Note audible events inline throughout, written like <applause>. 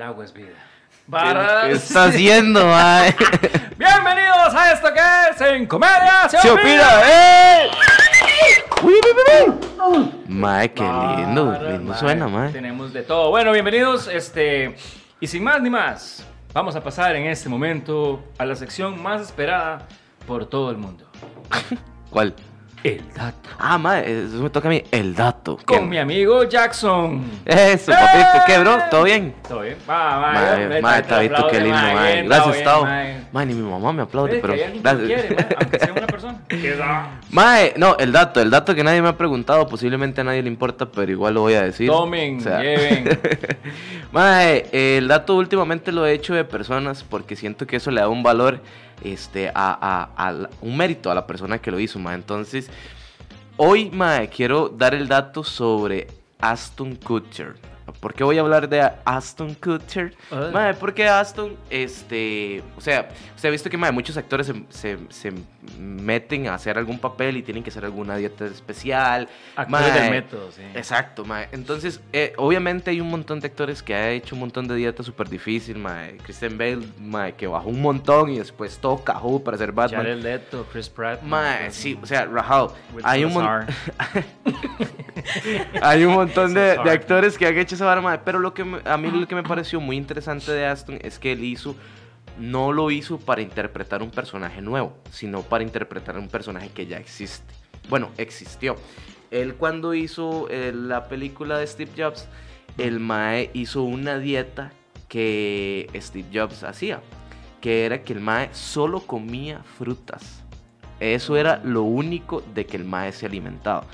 El agua es vida. ¿Qué está haciendo, mae? Bienvenidos a esto que es En Comedia Se, ¡Se opina. ¡Eh! Mae, qué lindo. Bárbaro, Lindo mae. suena, mae. Tenemos de todo. Bueno, bienvenidos. Este, y sin más ni más, vamos a pasar en este momento a la sección más esperada por todo el mundo. <laughs> ¿Cuál? El dato. Ah, mae, eso me toca a mí. El dato. Con ¿Qué? mi amigo Jackson. Eso, papito. ¿Qué, bro? ¿Todo bien? ¿Todo bien? Va, va, Mae, vete, mae, te Tabito, qué lindo, mae, mae. bien, Gracias, bien, Tao. mae. Mae, ni mi mamá me aplaude, pero. gracias. quiere, aunque sea una persona. <laughs> Mae, no, el dato, el dato que nadie me ha preguntado, posiblemente a nadie le importa, pero igual lo voy a decir. Tomen, lleven. <laughs> Mae, el dato últimamente lo he hecho de personas porque siento que eso le da un valor, este, a, a- un mérito a la persona que lo hizo, mae. Entonces, hoy, mae, quiero dar el dato sobre Aston Kutcher. ¿Por qué voy a hablar de Aston Kutcher? Mae, porque Aston, este, o sea, usted ha visto que muchos actores se, se- se meten a hacer algún papel y tienen que hacer alguna dieta especial. Actores Mae, del método, sí. Exacto, mae. Entonces, eh, obviamente hay un montón de actores que ha hecho un montón de dietas súper difícil, mae. Christian Bale, mae, que bajó un montón y después todo cajó para ser Batman. Jared Leto, Chris Pratt. Mae, sí, o sea. Will Hay un, <laughs> hay un montón de, actores que han hecho esa vara, mae. Pero lo que me- a mí lo que me pareció muy interesante de Aston es que él hizo, no lo hizo para interpretar un personaje nuevo, sino para interpretar un personaje que ya existe. Bueno, existió. Él cuando hizo eh, la película de Steve Jobs, el Mae hizo una dieta que Steve Jobs hacía, que era que el Mae solo comía frutas. Eso era lo único de que el Mae se alimentaba.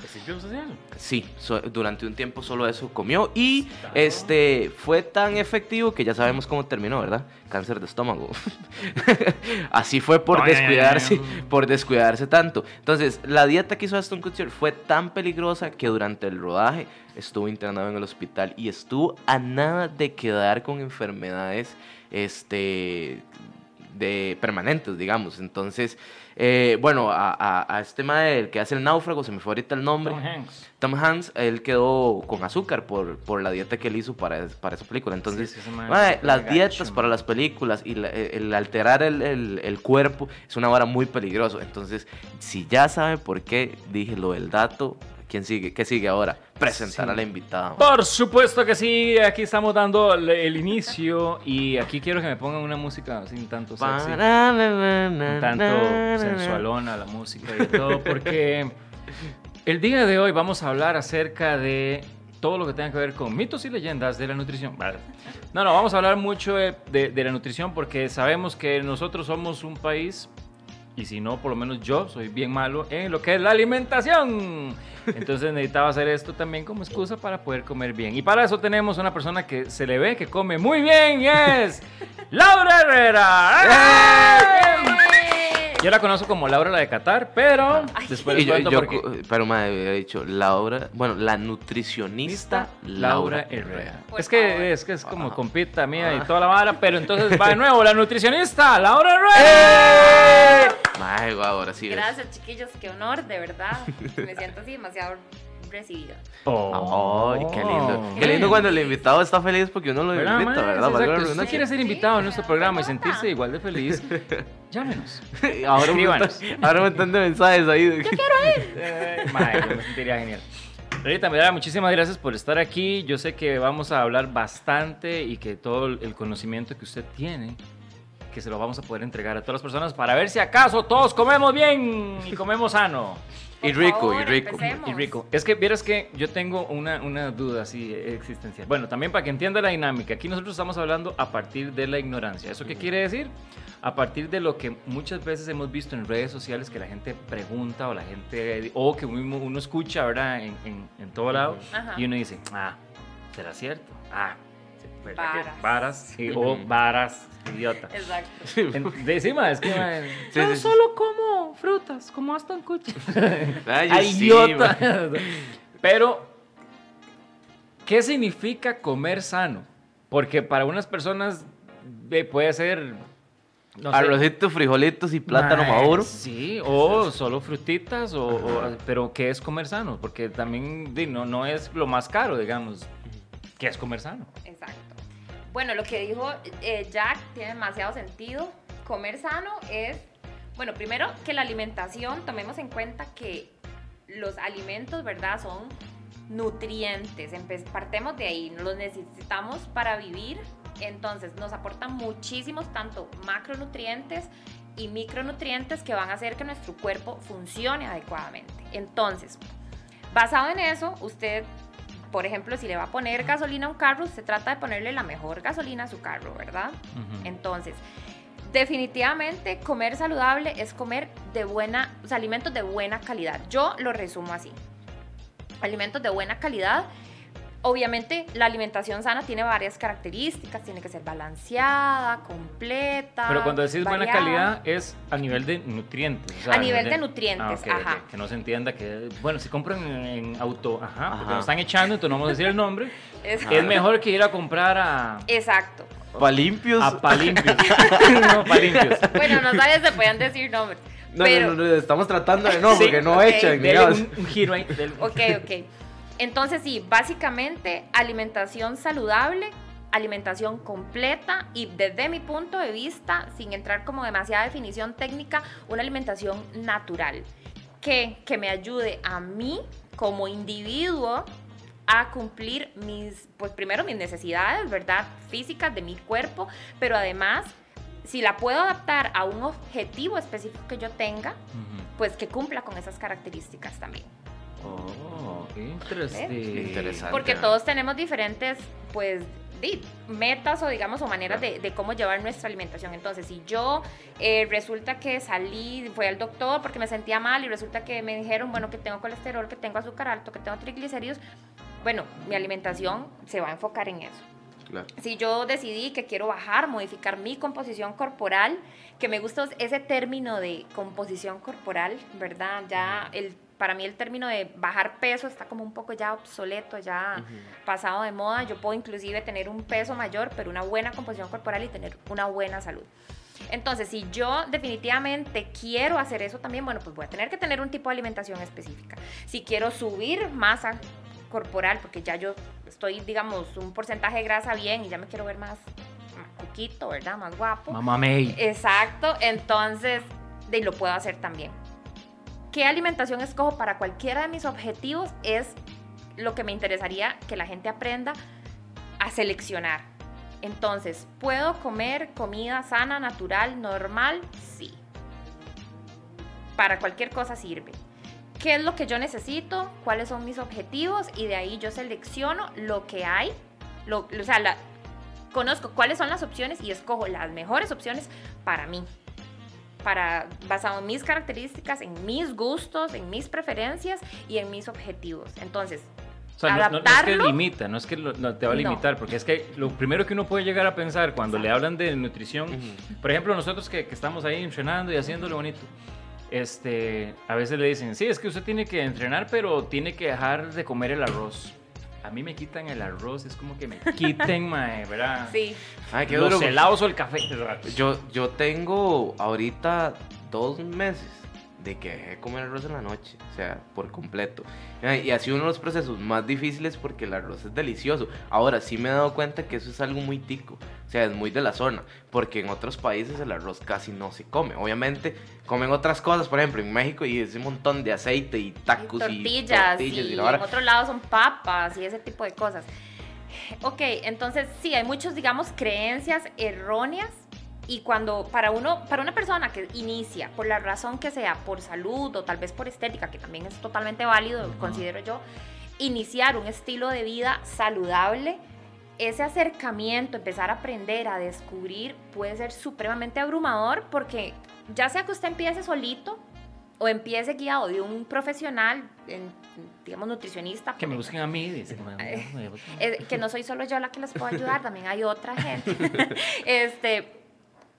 Sí, so- durante un tiempo solo eso comió y Claro. este fue tan efectivo que ya sabemos cómo terminó, ¿verdad? Cáncer de estómago. <laughs> Así fue por Ay, ay, descuidarse, ay. por descuidarse tanto. Entonces, la dieta que hizo Aston Kutcher fue tan peligrosa que durante el rodaje estuvo internado en el hospital y estuvo a nada de quedar con enfermedades este de permanentes, digamos. Entonces, eh, bueno, a, a- a este mae, el que hace el náufrago, se me fue ahorita el nombre. Tom Hanks. Tom Hanks, él quedó con azúcar por, por la dieta que él hizo para, para esa película. Entonces, Sí, las dietas para las películas y la- el, el alterar el, el- el cuerpo es una vara muy peligroso. Entonces, si ya sabe por qué dije lo del dato, ¿quién sigue? ¿Qué sigue ahora? Presentar Sí. a la invitada. Por supuesto que sí, aquí estamos dando el, el inicio y aquí quiero que me pongan una música sin tanto sexy, tanto sensualona la música y todo, porque el día de hoy vamos a hablar acerca de todo lo que tenga que ver con mitos y leyendas de la nutrición. Vale. No, no, vamos a hablar mucho de, de- de la nutrición porque sabemos que nosotros somos un país, y si no, por lo menos yo soy bien malo en lo que es la alimentación. Entonces necesitaba hacer esto también como excusa para poder comer bien. Y para eso tenemos una persona que se le ve que come muy bien y es Laura Herrera. Yo la conozco como Laura la de Qatar, pero después Y yo- yo por qué. cu- pero me había dicho Laura, bueno, la nutricionista Laura Laura Herrera. Es que favor. es que es como Ah. compita mía y Ah. toda la vara, pero entonces va de <laughs> nuevo la nutricionista Laura Herrera. ¡Eh! Mae, guau, ahora sí. ves. Gracias, chiquillos, qué honor, de verdad. Me siento así demasiado recibida. Ay, qué lindo. Oh. Qué lindo cuando el invitado está feliz porque uno lo ¿Verdad, invita, mae? ¿verdad? Sí, exacto. Si redundancia. quiere ser Sí, invitado en nuestro pero programa y sentirse igual de feliz, <laughs> llámenos. Ahora un, montón, ahora un montón de mensajes ahí. de- <laughs> Eh, mae, yo me sentiría genial. Rita, mira, muchísimas gracias por estar aquí. Yo sé que vamos a hablar bastante y que todo el conocimiento que usted tiene, que se lo vamos a poder entregar a todas las personas para ver si acaso todos comemos bien y comemos sano. <laughs> Y rico, y favor, rico. empecemos. Y rico. Es que vieras que yo tengo una, una duda así existencial. Bueno, también para que entienda la dinámica. Aquí nosotros estamos hablando a partir de la ignorancia. ¿Eso qué quiere decir? A partir de lo que muchas veces hemos visto en redes sociales que la gente pregunta o la gente, o que mismo uno escucha, ¿verdad? En, en, en todo lado. Ajá. Y uno dice, ah, ¿será cierto? Ah, sí, ¿verdad que Varas. Varas, sí, o varas, idiota. Exacto. <laughs> En- de encima, es que man, Sí, yo sí, sí. solo como frutas, como Aston Kutcher. <laughs> Ay, Ay, sí, idiota. Pero, ¿qué significa comer sano? Porque para unas personas eh, puede ser. No sé, Arrocito, frijolitos y plátano maduro. Sí, o solo frutitas, o, o- pero ¿qué es comer sano? Porque también no, no es lo más caro, digamos. ¿Qué es comer sano? Exacto. Bueno, lo que dijo eh, Jack tiene demasiado sentido. Comer sano es, bueno, primero que la alimentación, tomemos en cuenta que los alimentos, ¿verdad? Son nutrientes. Partemos de ahí, los necesitamos para vivir. Entonces nos aportan muchísimos, tanto macronutrientes y micronutrientes que van a hacer que nuestro cuerpo funcione adecuadamente. Entonces, basado en eso, usted, por ejemplo, si le va a poner gasolina a un carro, se trata de ponerle la mejor gasolina a su carro, ¿verdad? Entonces, definitivamente comer saludable es comer de buena, alimentos de buena calidad. Yo lo resumo así. Alimentos de buena calidad Obviamente la alimentación sana tiene varias características, tiene que ser balanceada, completa. Pero cuando decís buena calidad es a nivel de nutrientes. a, nivel de, nutrientes, ah, ajá. Que, no se entienda que, bueno, si compran en, auto, ajá, porque nos están echando, entonces no vamos a decir el nombre, es, mejor que ir a comprar a... Exacto. Palimpios. A palimpios. <laughs> no, palimpios. Bueno, no sabes, se pueden decir nombres. No, no, no, estamos tratando de no, porque no echan, digamos. Un, un, giro ahí. Ok, ok. Entonces sí, básicamente alimentación saludable, alimentación completa y desde mi punto de vista, sin entrar como demasiada definición técnica, una alimentación natural que, que me ayude a mí como individuo a cumplir mis, pues primero mis necesidades, ¿verdad? Físicas de mi cuerpo, pero además, si la puedo adaptar a un objetivo específico que yo tenga, pues que cumpla con esas características también. Oh, interesante. Porque todos tenemos diferentes, pues, metas o digamos o maneras de, cómo llevar nuestra alimentación. Entonces, si yo eh, resulta que salí, fui al doctor porque me sentía mal y resulta que me dijeron, bueno, que tengo colesterol, que tengo azúcar alto, que tengo triglicéridos, bueno, mi alimentación se va a enfocar en eso. Si yo decidí que quiero bajar, modificar mi composición corporal, que me gusta ese término de composición corporal, ¿verdad? Ya el para mí el término de bajar peso está como un poco ya obsoleto, ya pasado de moda. Yo puedo inclusive tener un peso mayor, pero una buena composición corporal y tener una buena salud. Entonces, si yo definitivamente quiero hacer eso también, bueno, pues voy a tener que tener un tipo de alimentación específica. Si quiero subir masa corporal, porque ya yo estoy, digamos, un porcentaje de grasa bien y ya me quiero ver más, poquito, ¿verdad? Más guapo. Mamá May. Exacto, entonces, de, lo puedo hacer también qué alimentación escojo para cualquiera de mis objetivos es lo que me interesaría que la gente aprenda a seleccionar. Entonces, ¿puedo comer comida sana, natural, normal? Sí. Para cualquier cosa sirve. ¿Qué es lo que yo necesito? ¿Cuáles son mis objetivos? Y de ahí yo selecciono lo que hay. Lo, o sea, conozco cuáles son las opciones y escojo las mejores opciones para mí para, basado en mis características, en mis gustos, en mis preferencias y en mis objetivos. Entonces, o sea, no, es que limita, no es que te va a limitar, porque es que lo primero que uno puede llegar a pensar cuando le hablan de nutrición, por ejemplo, nosotros que, que, estamos ahí entrenando y haciéndolo bonito, este, a veces le dicen, sí, es que usted tiene que entrenar, pero tiene que dejar de comer el arroz a mí me quitan el arroz, es como que me quiten, <laughs> mae, ¿verdad? Sí. Ay, qué Los duro. helados o el café. Yo, yo tengo ahorita dos meses de que dejé de comer arroz en la noche, o sea, por completo. Y ha sido uno de los procesos más difíciles porque el arroz es delicioso. Ahora sí me he dado cuenta que eso es algo muy tico, o sea, es muy de la zona, porque en otros países el arroz casi no se come. Obviamente comen otras cosas, por ejemplo, en México y es un montón de aceite y tacos y tortillas, y, y, en otro lado son papas y ese tipo de cosas. Ok, entonces sí, hay muchos, digamos, creencias erróneas y cuando para uno, para una persona que inicia, por la razón que sea, por salud o tal vez por estética, que también es totalmente válido, considero yo, iniciar un estilo de vida saludable, ese acercamiento, empezar a aprender, a descubrir, puede ser supremamente abrumador porque ya sea que usted empiece solito o empiece guiado de un profesional, digamos nutricionista. Que me busquen a mí, dice. <laughs> Eh, que no soy solo yo la que les puedo <laughs> ayudar, también hay otra gente. <laughs> este,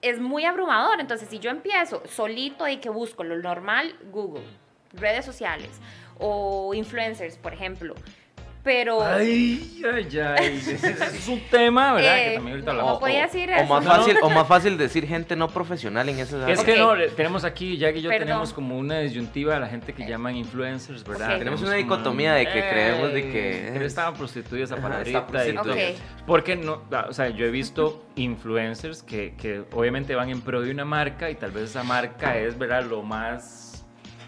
es muy abrumador. Entonces, si yo empiezo solito y que busco lo normal, Google, redes sociales o influencers, por ejemplo, pero... Ay, ay, ay. <laughs> Ese es un tema, ¿verdad? que Eh, también ahorita no, hablamos. podía decir o eso. más No, fácil no. o más fácil decir gente no profesional en ese Es Ok. que no, tenemos aquí, Jack y yo Perdón. tenemos como una disyuntiva a la gente que llaman influencers, ¿verdad? Ok. Tenemos una como dicotomía de que creemos de "Ey, que que es- estaba prostituida esa Ajá, palabrita. está y todo. prostituida. Porque no, ah, o sea, yo he visto influencers que, que obviamente van en pro de una marca y tal vez esa marca es, ¿verdad? Lo más,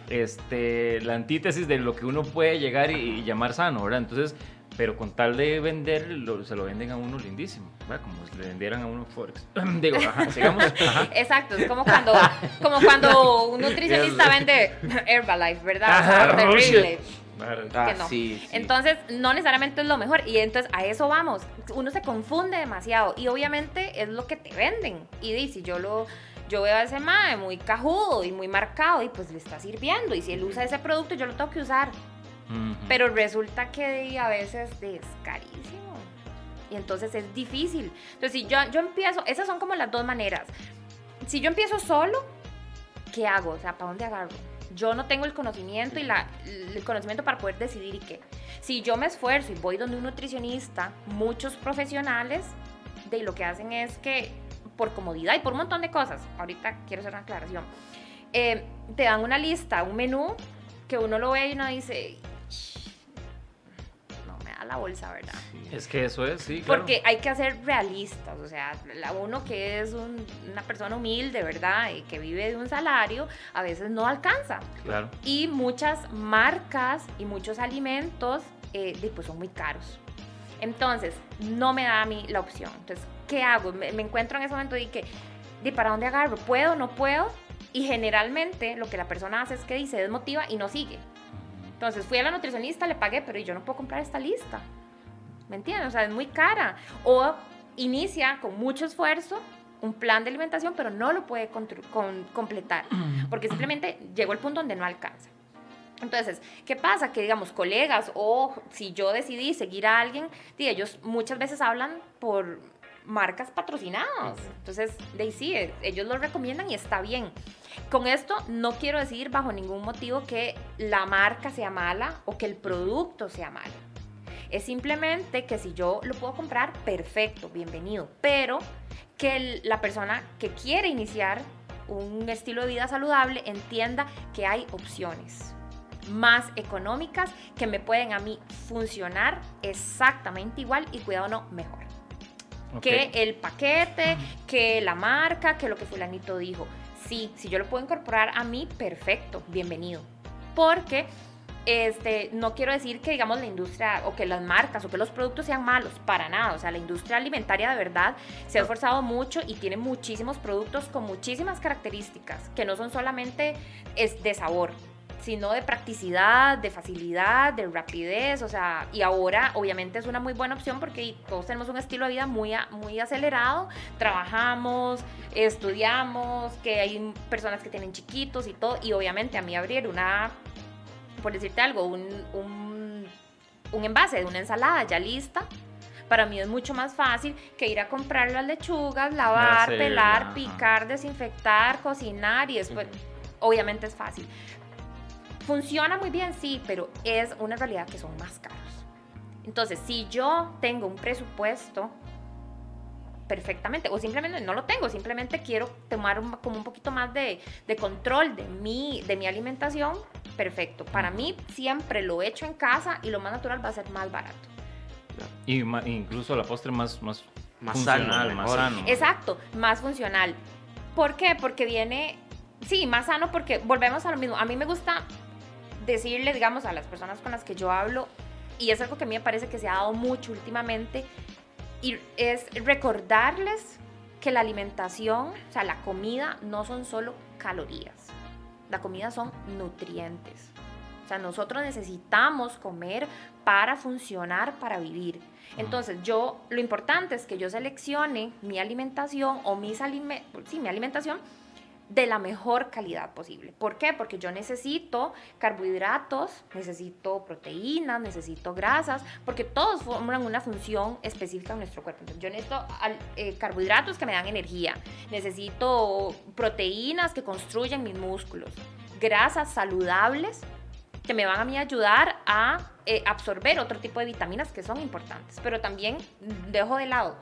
este, la antítesis de lo que uno puede llegar y, y llamar sano, ¿verdad? Entonces, pero con tal de vender, lo- se lo venden a uno lindísimo, ¿verdad? Como si le vendieran a uno Forex. <clears throat> Digo, ajá, <laughs> sigamos. Ajá. Exacto, es como cuando, como cuando un <laughs> nutricionista vende <laughs> Herbalife, ¿verdad? Ajá, terrible. Ah, que no. sí, sí. Entonces, no necesariamente es lo mejor. Y entonces a eso vamos. Uno se confunde demasiado. Y obviamente es lo que te venden. Y si yo lo. Yo veo a ese mae muy cajudo y muy marcado y pues le está sirviendo. Y si él usa ese producto, yo lo tengo que usar. Pero resulta que a veces es carísimo. Y entonces es difícil. Entonces, si yo, yo empiezo, esas son como las dos maneras. Si yo empiezo solo, ¿qué hago? O sea, ¿para dónde agarro? Yo no tengo el conocimiento y la, el conocimiento para poder decidir y qué. Si yo me esfuerzo y voy donde un nutricionista, muchos profesionales de lo que hacen es que por comodidad y por un montón de cosas, ahorita quiero hacer una aclaración, eh, te dan una lista, un menú que uno lo ve y uno dice, no me da la bolsa, ¿verdad? Es que eso es, sí, claro. Porque hay que ser realistas, o sea, la uno que es un- una persona humilde, ¿verdad? Y que vive de un salario, a veces no alcanza. Claro. Y muchas marcas y muchos alimentos, eh, pues son muy caros. Entonces, no me da a mí la opción. Entonces, ¿qué hago? Me, me encuentro en ese momento y que, ¿de para dónde agarro? ¿Puedo? ¿No puedo? Y generalmente lo que la persona hace es que dice, desmotiva y no sigue. Entonces fui a la nutricionista, le pagué, pero yo no puedo comprar esta lista. ¿Me entiendes? O sea, es muy cara. O inicia con mucho esfuerzo un plan de alimentación, pero no lo puede con- completar, porque <clears throat> simplemente llegó el punto donde no alcanza. Entonces, ¿qué pasa? Que digamos, colegas o si yo decidí seguir a alguien, ellos muchas veces hablan por marcas patrocinadas. Entonces, de sí, eh, ellos lo recomiendan y está bien. Con esto no quiero decir bajo ningún motivo que la marca sea mala o que el producto sea malo. Es simplemente que si yo lo puedo comprar, perfecto, bienvenido. Pero que el- la persona que quiere iniciar un estilo de vida saludable entienda que hay opciones más económicas que me pueden a mí funcionar exactamente igual y cuidado no, mejor que el paquete, que la marca, que lo que fulanito dijo. Sí, si yo lo puedo incorporar a mí, perfecto, bienvenido. Porque este, no quiero decir que digamos la industria o que las marcas o que los productos sean malos, para nada. O sea, la industria alimentaria de verdad se ha esforzado mucho y tiene muchísimos productos con muchísimas características que no son solamente es de sabor, sino de practicidad, de facilidad, de rapidez, o sea, y ahora obviamente es una muy buena opción porque todos tenemos un estilo de vida muy, muy acelerado, trabajamos, estudiamos, que hay personas que tienen chiquitos y todo, y obviamente a mí abrir una, por decirte algo, un, un, un envase de una ensalada ya lista, para mí es mucho más fácil que ir a comprar las lechugas, lavar, Hacer, pelar, ajá. picar, desinfectar, cocinar y después, obviamente es fácil. Funciona muy bien, sí, pero es una realidad que son más caros. Entonces, si yo tengo un presupuesto perfectamente, o simplemente no lo tengo, simplemente quiero tomar un- como un poquito más de, de control de mi, de mi alimentación, perfecto. Para mí siempre lo he hecho en casa y lo más natural va a ser más barato. Y ma- incluso la postre más, más, Más funcional, sano, más mejor. sano. Exacto, más funcional. ¿Por qué? Porque viene, sí, más sano porque volvemos a lo mismo. A mí me gusta decirle, digamos, a las personas con las que yo hablo, y es algo que a mí me parece que se ha dado mucho últimamente, y es recordarles que la alimentación, o sea, la comida no son solo calorías, la comida son nutrientes. O sea, nosotros necesitamos comer para funcionar, para vivir. Entonces, yo, lo importante es que yo seleccione mi alimentación o mis alime sí, mi alimentación de la mejor calidad posible. ¿Por qué? Porque yo necesito carbohidratos, necesito proteínas, necesito grasas, porque todos forman una función específica en nuestro cuerpo. Entonces, yo necesito eh, carbohidratos que me dan energía, necesito proteínas que construyen mis músculos, grasas saludables que me van a mí ayudar a eh, absorber otro tipo de vitaminas que son importantes. Pero también dejo de lado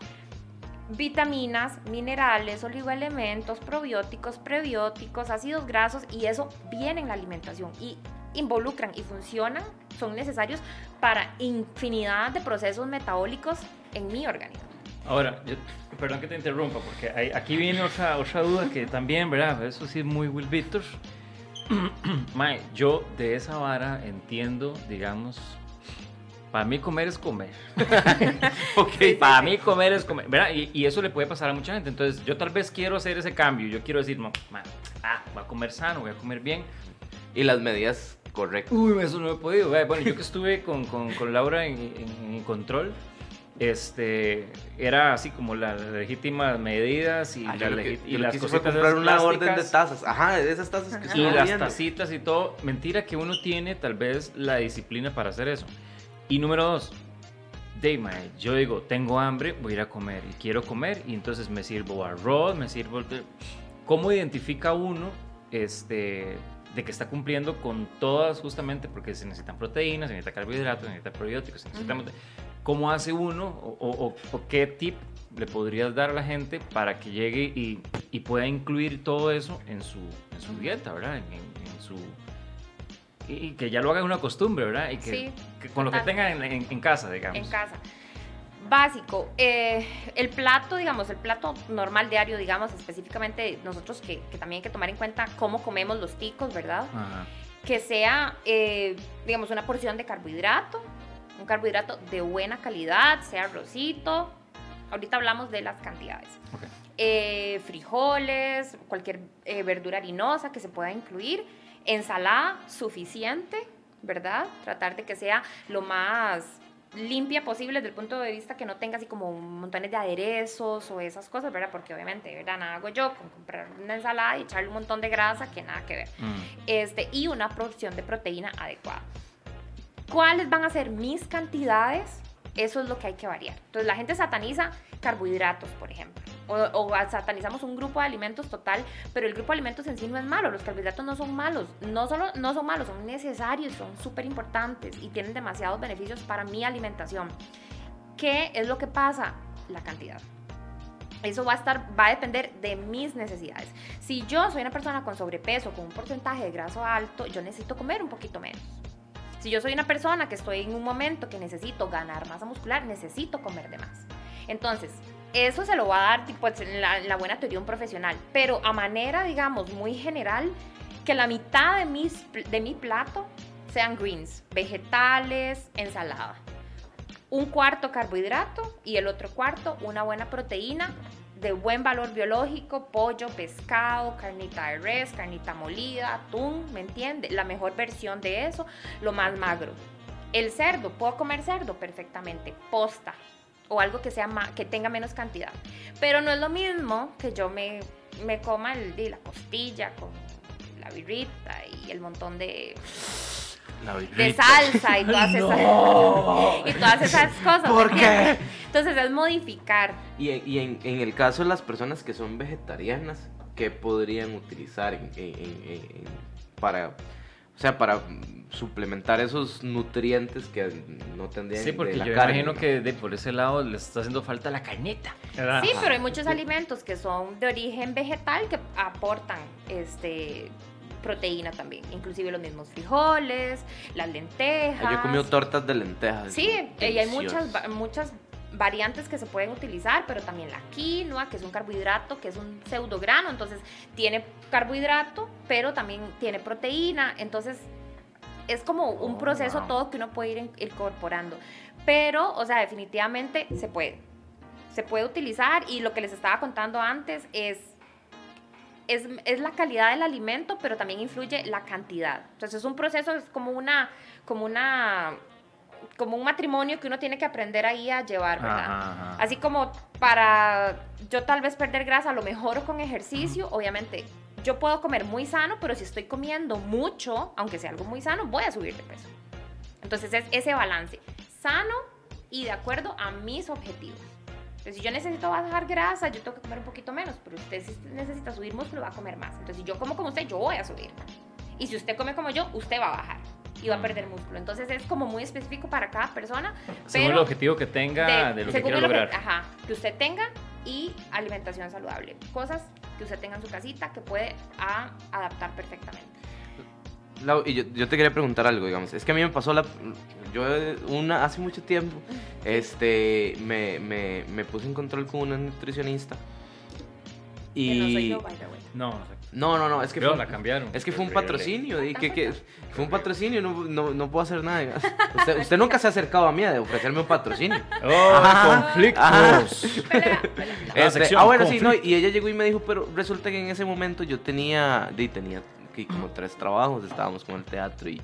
vitaminas, minerales, oligoelementos, probióticos, prebióticos, ácidos grasos y eso viene en la alimentación y involucran y funcionan, son necesarios para infinidad de procesos metabólicos en mi organismo. Ahora, perdón que te interrumpa, porque aquí viene otra, otra duda que también, ¿verdad? Eso sí es muy Will Victor. <clears throat> yo de esa vara entiendo, digamos, para mí comer es comer. <laughs> okay, para mí comer es comer. ¿verdad? Y, eso le puede pasar a mucha gente. Entonces, yo tal vez quiero hacer ese cambio. Yo quiero decir, ah, voy a comer sano, voy a comer bien. Y las medidas correctas. Uy, eso no he podido. Bueno, yo que estuve con, con, con Laura en, en, control, este era así como las legítimas medidas y, ah, y las cositas comprar una orden de tazas ajá de esas tazas que y las tacitas y todo mentira que uno tiene tal vez la disciplina para hacer eso y número dos, Dave, yo digo, tengo hambre, voy a ir a comer y quiero comer y entonces me sirvo arroz, me sirvo... ¿Cómo identifica uno este, de que está cumpliendo con todas justamente porque se necesitan proteínas, se necesita carbohidratos, se necesita probióticos, se ¿Cómo hace uno o, qué tip le podrías dar a la gente para que llegue y, pueda incluir todo eso en su, en su dieta, ¿verdad? en su y que ya lo hagan una costumbre, ¿verdad? Y que, con lo que tengan en, casa, digamos. En casa. Básico, eh, el plato, digamos, el plato normal diario, digamos, específicamente nosotros que, también hay que tomar en cuenta cómo comemos los ticos, ¿verdad? Que sea, eh, digamos, una porción de carbohidrato, un carbohidrato de buena calidad, sea arrocito. Ahorita hablamos de las cantidades. Eh, frijoles, cualquier verdura harinosa que se pueda incluir ensalada suficiente, ¿verdad? Tratar de que sea lo más limpia posible desde el punto de vista que no tenga así como montones de aderezos o esas cosas, ¿verdad? Porque obviamente, ¿verdad? Nada hago yo con comprar una ensalada y echarle un montón de grasa que nada que ver. Mm. Este, y una porción de proteína adecuada. ¿Cuáles van a ser mis cantidades? Eso es lo que hay que variar. Entonces la gente sataniza carbohidratos, por ejemplo o, satanizamos un grupo de alimentos total, pero el grupo de alimentos en sí no es malo, los carbohidratos no son malos, no solo no son malos, son necesarios, son súper importantes y tienen demasiados beneficios para mi alimentación. ¿Qué es lo que pasa? La cantidad. Eso va a estar, va a depender de mis necesidades. Si yo soy una persona con sobrepeso, con un porcentaje de graso alto, yo necesito comer un poquito menos. Si yo soy una persona que estoy en un momento que necesito ganar masa muscular, necesito comer de más. Entonces, eso se lo va a dar tipo, en, la, buena teoría un profesional, pero a manera, digamos, muy general, que la mitad de, mis, de mi plato sean greens, vegetales, ensalada. Un cuarto carbohidrato y el otro cuarto una buena proteína de buen valor biológico, pollo, pescado, carnita de res, carnita molida, atún, ¿me entiende? La mejor versión de eso, lo más magro. El cerdo, ¿puedo comer cerdo? Perfectamente. Posta, o algo que, sea que tenga menos cantidad. Pero no es lo mismo que yo me, me coma el, la costilla con la birrita y el montón de, de salsa y <laughs> todas, esas, <laughs> y todas esas cosas. ¿Por qué? Entonces es modificar. Y, y en, en, el caso de las personas que son vegetarianas, ¿qué podrían utilizar para o sea, para suplementar esos nutrientes que no tendrían Sí, porque yo imagino que de, por ese lado les está haciendo falta la carneta. Sí, pero hay muchos alimentos que son de origen vegetal que aportan este proteína también, inclusive los mismos frijoles, las lentejas. Yo he comido tortas de lentejas. Sí, y hay muchas muchas variantes que se pueden utilizar, pero también la quinoa, que es un carbohidrato, que es un pseudograno, entonces tiene carbohidrato, pero también tiene proteína, entonces es como un proceso todo que uno puede ir incorporando. Pero, o sea, definitivamente se puede. Se puede utilizar y lo que les estaba contando antes es, es, es la calidad del alimento, pero también influye la cantidad. Entonces es un proceso, es como una, como una como un matrimonio que uno tiene que aprender ahí a llevar, ¿verdad? Así como para yo tal vez perder grasa, a lo mejor con ejercicio, obviamente yo puedo comer muy sano, pero si estoy comiendo mucho, aunque sea algo muy sano, voy a subir de peso. Entonces es ese balance, sano y de acuerdo a mis objetivos. Entonces, si yo necesito bajar grasa, yo tengo que comer un poquito menos, pero usted si necesita subir músculo, va a comer más. Entonces, si yo como como usted, yo voy a subir. Y si usted come como yo, usted va a bajar. y va a perder músculo. Entonces es como muy específico para cada persona. Según el objetivo que tenga, de, lo que quiera lograr. ajá, que usted tenga y alimentación saludable. Cosas que usted tenga en su casita que puede adaptar perfectamente. Y yo, yo, te quería preguntar algo, digamos. Es que a mí me pasó la... Yo una, hace mucho tiempo este, me, me, me puse en control con una nutricionista. Y... Que no soy yo, by the way. No, no, no, no, es que fue, la cambiaron. Es que fue un patrocinio, y que, que, <laughs> fue un patrocinio, no, no, no puedo hacer nada. Usted, usted, nunca se ha acercado a mí a ofrecerme un patrocinio. <laughs> Oh, conflictos. <laughs> Este, ah, bueno, sí, no, y ella llegó y me dijo, pero resulta que en ese momento yo tenía, y tenía como tres trabajos, estábamos con el teatro y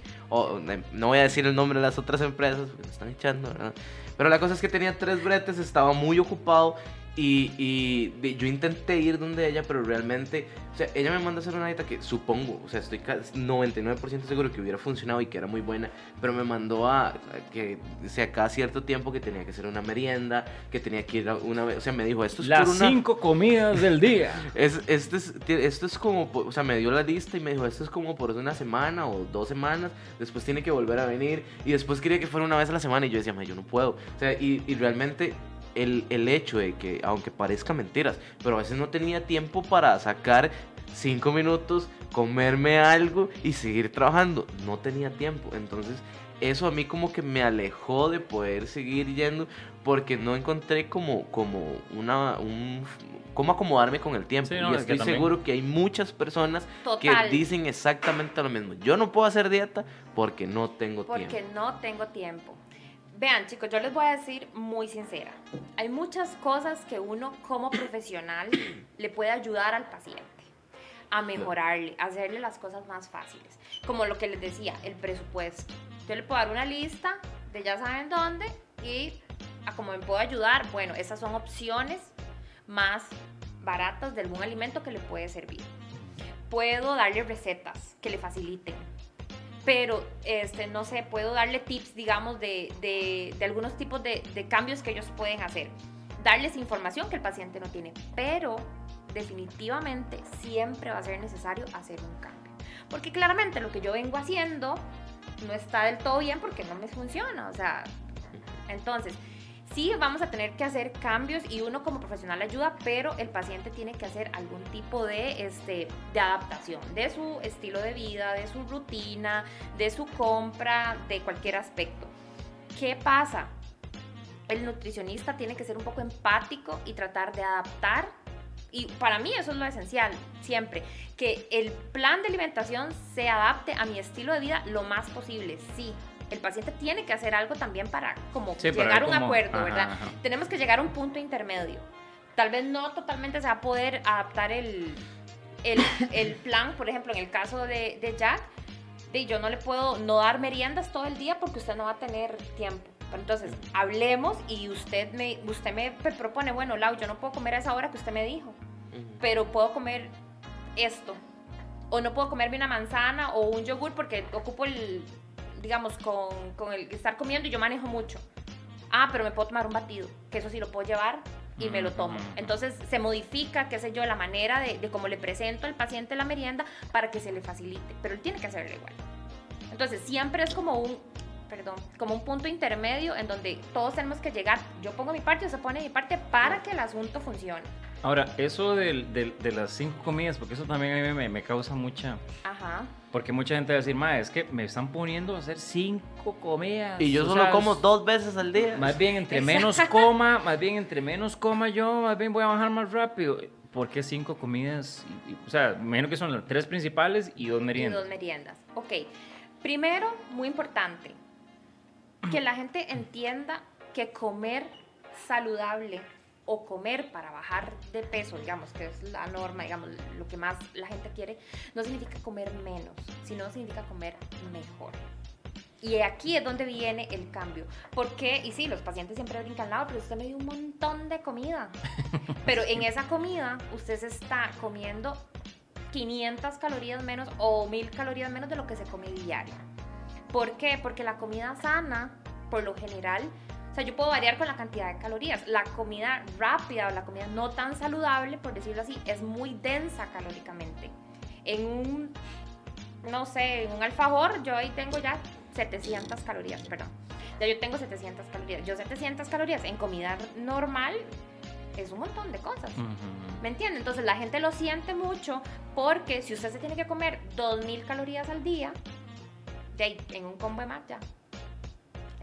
no voy a decir el nombre de las otras empresas porque me están echando, ¿verdad? Pero la cosa es que tenía tres bretes, estaba muy ocupado y, y, yo intenté ir donde ella, pero realmente, o sea, ella me manda a hacer una dieta que supongo, o sea, estoy 99% seguro que hubiera funcionado y que era muy buena, pero me mandó a, que, o sea, cada cierto tiempo que tenía que hacer una merienda, que tenía que ir una vez, o sea, me dijo, esto es Las cinco comidas del día. <laughs> es, esto, es, esto es como, o sea, me dio la lista y me dijo, esto es como por una semana o dos semanas, después tiene que volver a venir y después quería que fuera una vez a la semana y yo decía, yo no puedo, o sea, y, y realmente el, el hecho de que, aunque parezca mentiras, pero a veces no tenía tiempo para sacar cinco minutos, comerme algo y seguir trabajando. No tenía tiempo. Entonces, eso a mí como que me alejó de poder seguir yendo porque no encontré como, como una, un, cómo acomodarme con el tiempo. y estoy seguro que hay muchas personas que dicen exactamente lo mismo. Yo no puedo hacer dieta porque no tengo tiempo. Porque no tengo tiempo. Vean, chicos, yo les voy a decir muy sincera. Hay muchas cosas que uno como profesional <coughs> le puede ayudar al paciente a mejorarle, a hacerle las cosas más fáciles. Como lo que les decía, el presupuesto. Yo le puedo dar una lista de ya saben dónde y a cómo me puedo ayudar. Bueno, esas son opciones más baratas de algún alimento que le puede servir. Puedo darle recetas que le faciliten pero este, no sé, puedo darle tips, digamos, de, de, de algunos tipos de, de, cambios que ellos pueden hacer. Darles información que el paciente no tiene, pero definitivamente siempre va a ser necesario hacer un cambio. Porque claramente lo que yo vengo haciendo no está del todo bien porque no me funciona, o sea, entonces sí vamos a tener que hacer cambios y uno como profesional ayuda, pero el paciente tiene que hacer algún tipo de, este, de adaptación de su estilo de vida, de su rutina, de su compra, de cualquier aspecto. ¿Qué pasa? El nutricionista tiene que ser un poco empático y tratar de adaptar y para mí eso es lo esencial, siempre, que el plan de alimentación se adapte a mi estilo de vida lo más posible, sí, el paciente tiene que hacer algo también para como llegar a un acuerdo, ¿verdad? Tenemos que llegar a un punto intermedio. Tal vez no totalmente se va a poder adaptar el, <laughs> el, plan, por ejemplo, en el caso de, de Jack, de yo no le puedo no dar meriendas todo el día porque usted no va a tener tiempo. entonces, hablemos y usted me, usted me propone, bueno, Lau, yo no puedo comer a esa hora que usted me dijo, pero puedo comer esto. O no puedo comerme una manzana o un yogur porque ocupo el, digamos, con, con el estar comiendo y yo manejo mucho. Ah, pero me puedo tomar un batido, que eso sí lo puedo llevar y me lo tomo. Entonces se modifica, qué sé yo, la manera de, de cómo le presento al paciente la merienda para que se le facilite, pero él tiene que hacerlo igual. Entonces siempre es como un, perdón, como un punto intermedio en donde todos tenemos que llegar, yo pongo mi parte, se pone mi parte para que el asunto funcione. Ahora, eso de, de, las cinco comidas, porque eso también a mí me, me causa mucha... Ajá. Porque mucha gente va a decir, ma, es que me están poniendo a hacer cinco comidas. Y yo solo como dos veces al día. Más bien, entre menos coma, más bien, entre menos coma yo, más bien voy a bajar más rápido. ¿Por qué cinco comidas? o sea, menos que son las tres principales y dos meriendas. Y dos meriendas. Ok. Primero, muy importante, que la gente entienda que comer saludable o comer para bajar de peso, digamos, que es la norma, digamos, lo que más la gente quiere, no significa comer menos, sino significa comer mejor. Y aquí es donde viene el cambio. Porque, y sí, los pacientes siempre brincan, lado, pero usted me dio un montón de comida. <laughs> Pero en esa comida usted se está comiendo 500 calorías menos o 1000 calorías menos de lo que se come diario. ¿Por qué? Porque la comida sana, por lo general, o sea, yo puedo variar con la cantidad de calorías. La comida rápida o la comida no tan saludable, por decirlo así, es muy densa calóricamente. En un, no sé, en un alfajor, yo ahí tengo ya 700 calorías, perdón. Ya yo tengo 700 calorías. Yo 700 calorías en comida normal es un montón de cosas. ¿Me entiende? Entonces la gente lo siente mucho porque si usted se tiene que comer 2000 calorías al día, de en un combo de Mac ya.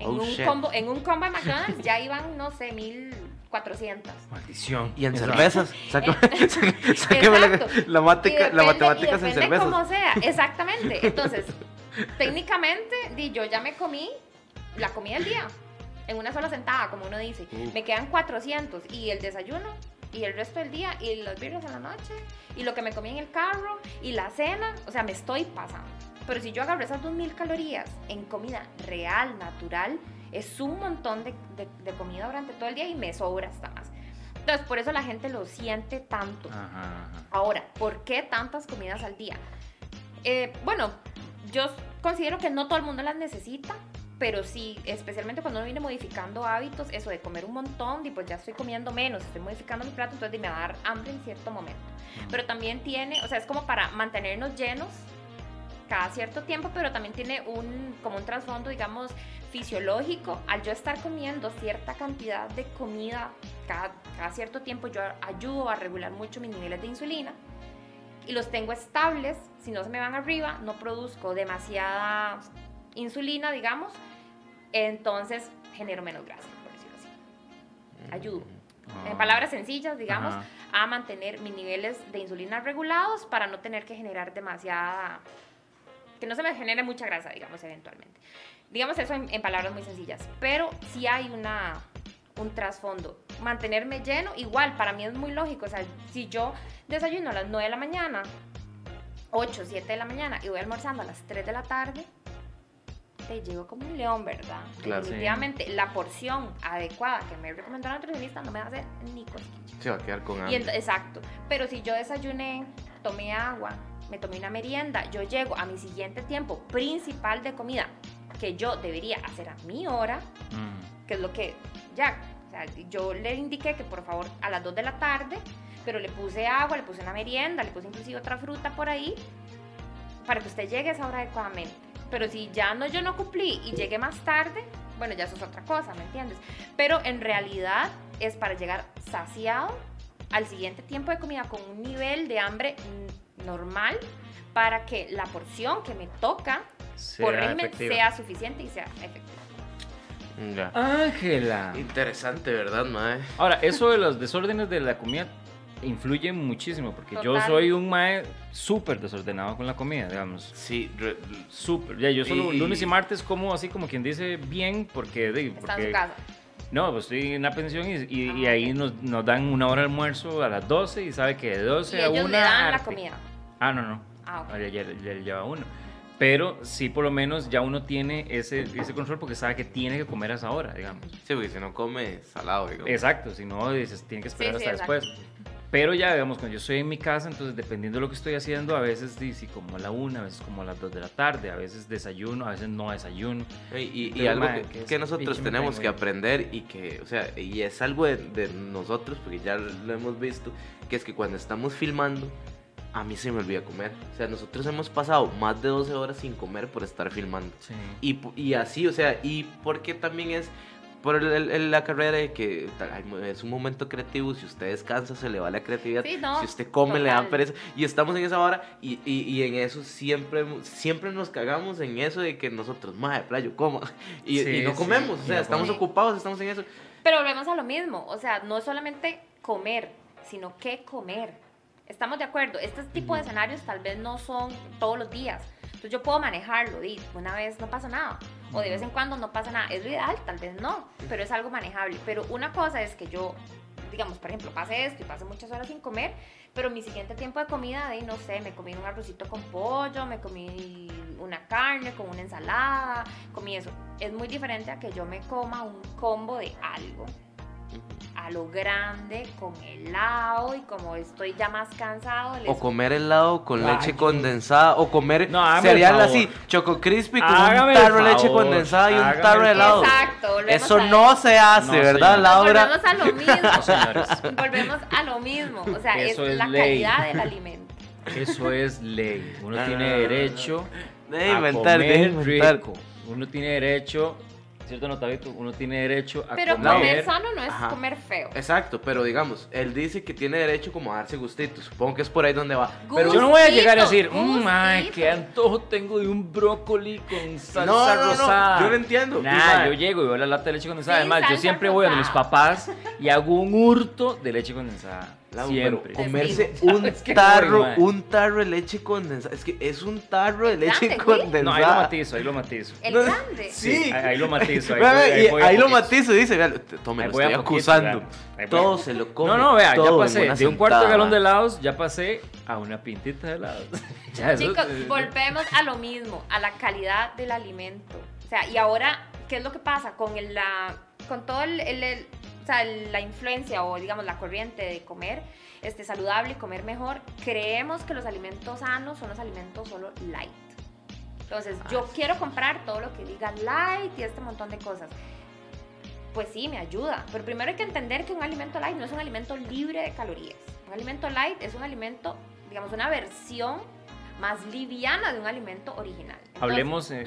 En, Oh, un shit. combo, en un combo de McDonald's ya iban, no sé, 1400. Maldición. Y en cervezas. Sácame, <laughs> sáqueme la, Exacto. la, matica- Y la depende- matemática y en depende cervezas. como sea, exactamente. Entonces, técnicamente, di, yo ya me comí la comida del día. En una sola sentada, como uno dice. Me quedan 400. Y el desayuno, y el resto del día, y los birros en la noche, y lo que me comí en el carro, y la cena. O sea, me estoy pasando. Pero si yo agarro esas 2000 calorías en comida real, natural, es un montón de, de- de comida durante todo el día y me sobra hasta más. Entonces, por eso la gente lo siente tanto. Ajá, ajá. Ahora, ¿por qué tantas comidas al día? Eh, bueno, yo considero que no todo el mundo las necesita, pero sí, especialmente cuando uno viene modificando hábitos, eso de comer un montón, y pues ya estoy comiendo menos, estoy modificando mi plato, entonces me va a dar hambre en cierto momento. Pero también tiene, o sea, es como para mantenernos llenos cada cierto tiempo, pero también tiene un, como un trasfondo, digamos, fisiológico. Al yo estar comiendo cierta cantidad de comida cada, cada cierto tiempo, yo ayudo a regular mucho mis niveles de insulina y los tengo estables, si no se me van arriba, no produzco demasiada insulina, digamos, entonces genero menos grasa, por decirlo así. Ayudo. En Ah. palabras sencillas, digamos, Ajá. a mantener mis niveles de insulina regulados para no tener que generar demasiada, que no se me genere mucha grasa, digamos, eventualmente. Digamos eso en, en palabras muy sencillas, pero sí hay una, un trasfondo. Mantenerme lleno, igual, para mí es muy lógico, o sea, si yo desayuno a las 9 de la mañana, 8, 7 de la mañana y voy almorzando a las 3 de la tarde, te llego como un león, ¿verdad? Claro. Definitivamente, la porción adecuada que me recomendó la nutricionista no me va a hacer ni cosquillas. Se va a quedar con Y hambre. ent- exacto. Pero si yo desayuné, tomé agua, me tomé una merienda, yo llego a mi siguiente tiempo principal de comida que yo debería hacer a mi hora, Mm. que es lo que ya, o sea, yo le indiqué que por favor a las 2 de la tarde, pero le puse agua, le puse una merienda, le puse inclusive otra fruta por ahí, para que usted llegue a esa hora adecuadamente. Pero si ya no yo no cumplí y llegué más tarde, bueno, ya eso es otra cosa, ¿me entiendes? Pero en realidad es para llegar saciado al siguiente tiempo de comida con un nivel de hambre normal para que la porción que me toca Sea por régimen efectiva. sea suficiente y sea efectiva. Ángela. Interesante, ¿verdad, mae? Ahora, eso de los desórdenes de la comida influye muchísimo, porque yo Total. soy un mae súper desordenado con la comida, digamos. Sí, Súper. Ya, yo solo Y- lunes y martes como así como quien dice bien, porque... de- Está en porque su casa. No, pues estoy en la pensión y, y- y Ah, ahí nos, nos dan una hora de almuerzo a las 12 y sabe que de 12 Y a 1... ellos le dan la comida. Ah, no, no. Ah, ok. Ya, ya- ya le lleva uno. Pero sí, por lo menos ya uno tiene ese, ese control porque sabe que tiene que comer a esa hora, digamos. Sí, porque si no come salado, digamos. Exacto, si no, dices, tiene que esperar Sí, sí, hasta exacto. después. Pero ya, digamos, cuando yo estoy en mi casa, entonces dependiendo de lo que estoy haciendo, a veces sí, como a la una, a veces como a las 2 de la tarde, a veces desayuno, a veces no desayuno. Y, y- y algo que, que nosotros tenemos que aprender y que, o sea, y es algo de, de nosotros, porque ya lo hemos visto, que es que cuando estamos filmando, a mí se me olvida comer. O sea, nosotros hemos pasado más de 12 horas sin comer por estar filmando. Sí. Y, y así, o sea, y porque también es por el- el- la carrera de que es un momento creativo, si usted descansa se le va la creatividad, Sí, no, si usted come le dan total. pereza, y estamos en esa hora y, y, y en eso siempre, siempre nos cagamos en eso de que nosotros, madre, playo, como, <laughs> y, Sí, y no sí, comemos, o sea, no estamos ocupados, estamos en eso. Pero volvemos a lo mismo, o sea, no es solamente comer, sino qué comer. Estamos de acuerdo, este tipo de escenarios tal vez no son todos los días. Entonces yo puedo manejarlo, y una vez no pasa nada, o de vez en cuando no pasa nada. Es lo ideal, tal vez no, pero es algo manejable. Pero una cosa es que yo, digamos, por ejemplo, pase esto y pase muchas horas sin comer, pero mi siguiente tiempo de comida, de, no sé, me comí un arrocito con pollo, me comí una carne con una ensalada, comí eso. Es muy diferente a que yo me coma un combo de algo a lo grande con helado y como estoy ya más cansado les- O comer helado con Ay, leche qué- condensada, o comer No, cereal así, choco crispy con Hágame un tarro de leche condensada y un tarro de el helado. Exacto, Eso a no se hace, No, ¿verdad. Laura? volvemos a lo <laughs> mismo señores. volvemos a lo mismo o sea Eso es, es la ley. calidad del alimento Eso es ley. Uno No, no, tiene derecho De a inventar, de comer inventar. rico. uno tiene derecho ¿cierto, Notavito? Uno tiene derecho a pero comer. comer sano no es comer feo. Exacto, pero digamos, él dice que tiene derecho como a darse gustitos. Supongo que es por ahí donde va. Pero yo no voy a llegar a decir, mmm, ay, qué antojo tengo de un brócoli con salsa no, no, rosada. No, yo lo entiendo. Nah, yo llego y veo la lata de leche condensada. Además, yo siempre voy a mis papás y hago un hurto de leche condensada. Siempre. comerse un <laughs> tarro, un tarro de leche condensada. Es que es un tarro de leche condensada. No, ahí lo matizo, ahí lo matizo. El grande. Sí. Ahí, lo matizo. Ahí, ahí, lo matizo, dice, vea, tome, lo estoy acusando. Todo se lo come. No, no, vea, ya pasé de un cuarto de galón de helados, ya pasé a una pintita de helados. <laughs> Chicos, volvemos a lo mismo, a la calidad del alimento. O sea, y ahora, ¿qué es lo que pasa con la con todo el o sea, la influencia o digamos la corriente de comer este, saludable y comer mejor, creemos que los alimentos sanos son los alimentos solo light. Entonces, yo quiero comprar todo lo que diga light y este montón de cosas. Pues sí, me ayuda. Pero primero hay que entender que un alimento light no es un alimento libre de calorías. Un alimento light es un alimento, digamos, una versión más liviana de un alimento original. Hablemos, eh,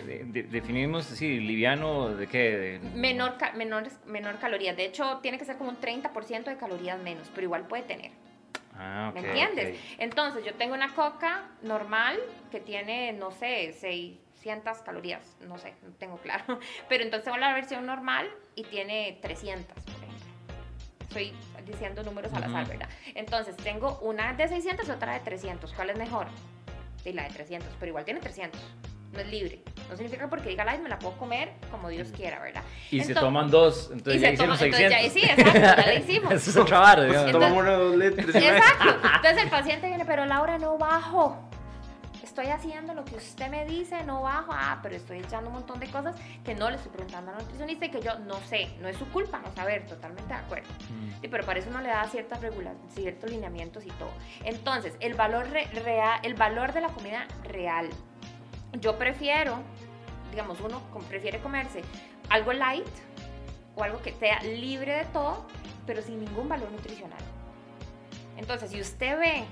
definimos, sí, liviano, ¿de qué? Menor, menor, menor calorías. De hecho, tiene que ser como un 30% de calorías menos, pero igual puede tener. Ah, ¿Me entiendes? Entonces, yo tengo una coca normal que tiene, no sé, 600 calorías, no sé, no tengo claro. <laughs> Pero entonces tengo la versión normal y tiene 300, por ejemplo. Estoy diciendo números al azar, ¿verdad? Entonces, tengo una de 600 y otra de 300. ¿Cuál es mejor? Y la de 300, pero igual tiene 300. No es libre. No significa porque diga, ay, me la puedo comer como Dios quiera, ¿verdad? Y se toman dos, entonces ya hicieron 600. ya, sí, exacto, ya la <laughs> hicimos. Eso es otra barra, digamos. Tomamos una dos litros. Exacto. Entonces el paciente viene, pero Laura, no bajo estoy haciendo lo que usted me dice, no bajo, ah, pero estoy echando un montón de cosas que no le estoy preguntando al nutricionista y que yo no sé, no es su culpa no saber, totalmente de acuerdo. Mm. Sí, pero para eso no le da ciertas regulaciones, ciertos lineamientos y todo. Entonces, el valor real, el valor de la comida real. Yo prefiero, digamos, uno prefiere comerse algo light o algo que sea libre de todo, pero sin ningún valor nutricional. Entonces, si usted ve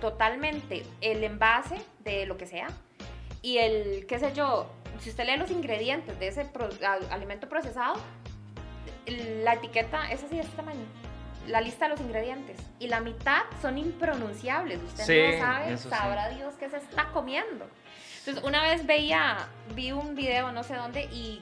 totalmente el envase de lo que sea y el, qué sé yo, si usted lee los ingredientes de ese alimento procesado, la etiqueta es así de este tamaño. La lista de los ingredientes. Y la mitad son impronunciables. Usted no sabe, sabrá Dios qué se está comiendo. Entonces, una vez veía, vi un video no sé dónde y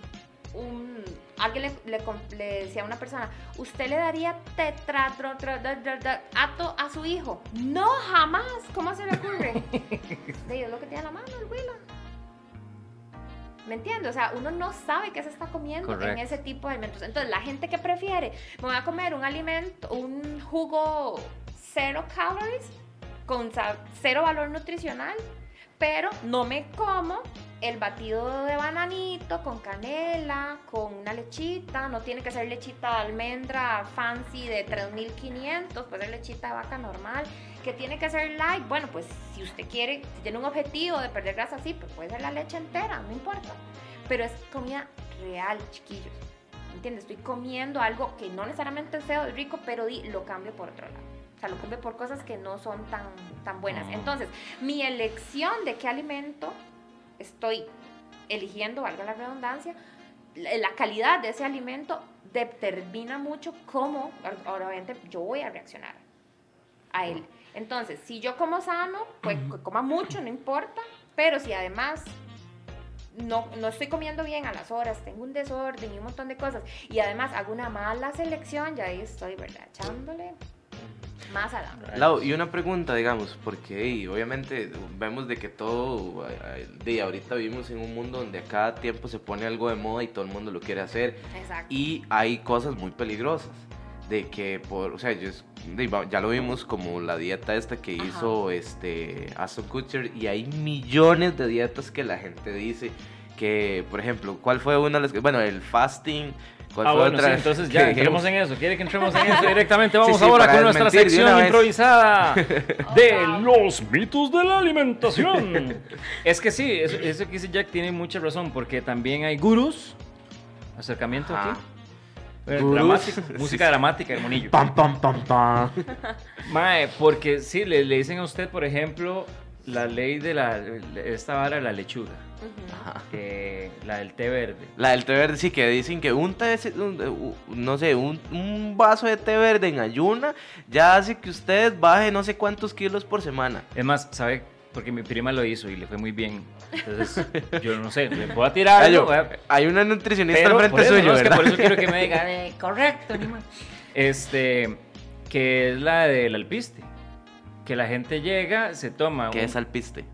un, alguien le, le, decía a una persona, ¿usted le daría tetratroato a su hijo? No, jamás. ¿Cómo se le ocurre? <laughs> de es lo que tiene en la mano, el huila. ¿Me entiendes? O sea, uno no sabe qué se está comiendo en ese tipo de alimentos. Entonces, la gente que prefiere, me voy a comer un alimento, un jugo cero calories, con cero valor nutricional, pero no me como el batido de bananito con canela, con una lechita, no tiene que ser lechita de almendra fancy de 3500, puede ser lechita de vaca normal, que tiene que ser light. Bueno, pues si usted quiere, si tiene un objetivo de perder grasa, sí, pues puede ser la leche entera, no importa. Pero es comida real, chiquillos. ¿Entiendes? Estoy comiendo algo que no necesariamente es rico, pero lo cambio por otro lado. O sea, lo cambio por cosas que no son tan, tan buenas. Entonces, mi elección de qué alimento estoy eligiendo, valga la redundancia, la calidad de ese alimento determina mucho cómo, obviamente, yo voy a reaccionar a él. Entonces, si yo como sano, pues coma mucho, no importa, pero si además no, no estoy comiendo bien a las horas, tengo un desorden y un montón de cosas, y además hago una mala selección, ya ahí estoy, ¿verdad? Echándole más Lau, y una pregunta, digamos, porque obviamente vemos de que todo, de ahorita vivimos en un mundo donde a cada tiempo se pone algo de moda y todo el mundo lo quiere hacer. Exacto. Y hay cosas muy peligrosas. De que, por, o sea, ya lo vimos como la dieta esta que hizo este Aston Kutcher y hay millones de dietas que la gente dice que, por ejemplo, ¿cuál fue una de las que, bueno, el fasting, Ah, bueno, sí, entonces ya <laughs> entremos en eso. ¿Quiere que entremos en eso directamente? <laughs> Vamos ahora con nuestra sección improvisada <laughs> de los mitos de la alimentación. es que sí, eso, eso, que dice Jack tiene mucha razón, porque también hay gurús. Acercamiento aquí. Eh, música dramática, el monillo. Pam, pam, pam, pam. Mae, porque sí, le, le dicen a usted, por ejemplo, la ley de la, esta vara, la lechuga. La del té verde. La del té verde, sí, que dicen que un té, no sé, un, un, vaso de té verde en ayuna ya hace que usted baje no sé cuántos kilos por semana. Es más, ¿sabe? Porque mi prima lo hizo y le fue muy bien. Entonces, yo no sé, le voy a tirar. Hay una nutricionista al frente suyo, por eso quiero que me diga, <laughs> eh, correcto, Este, que es la del alpiste que la gente llega, se toma. ¿Qué es alpiste?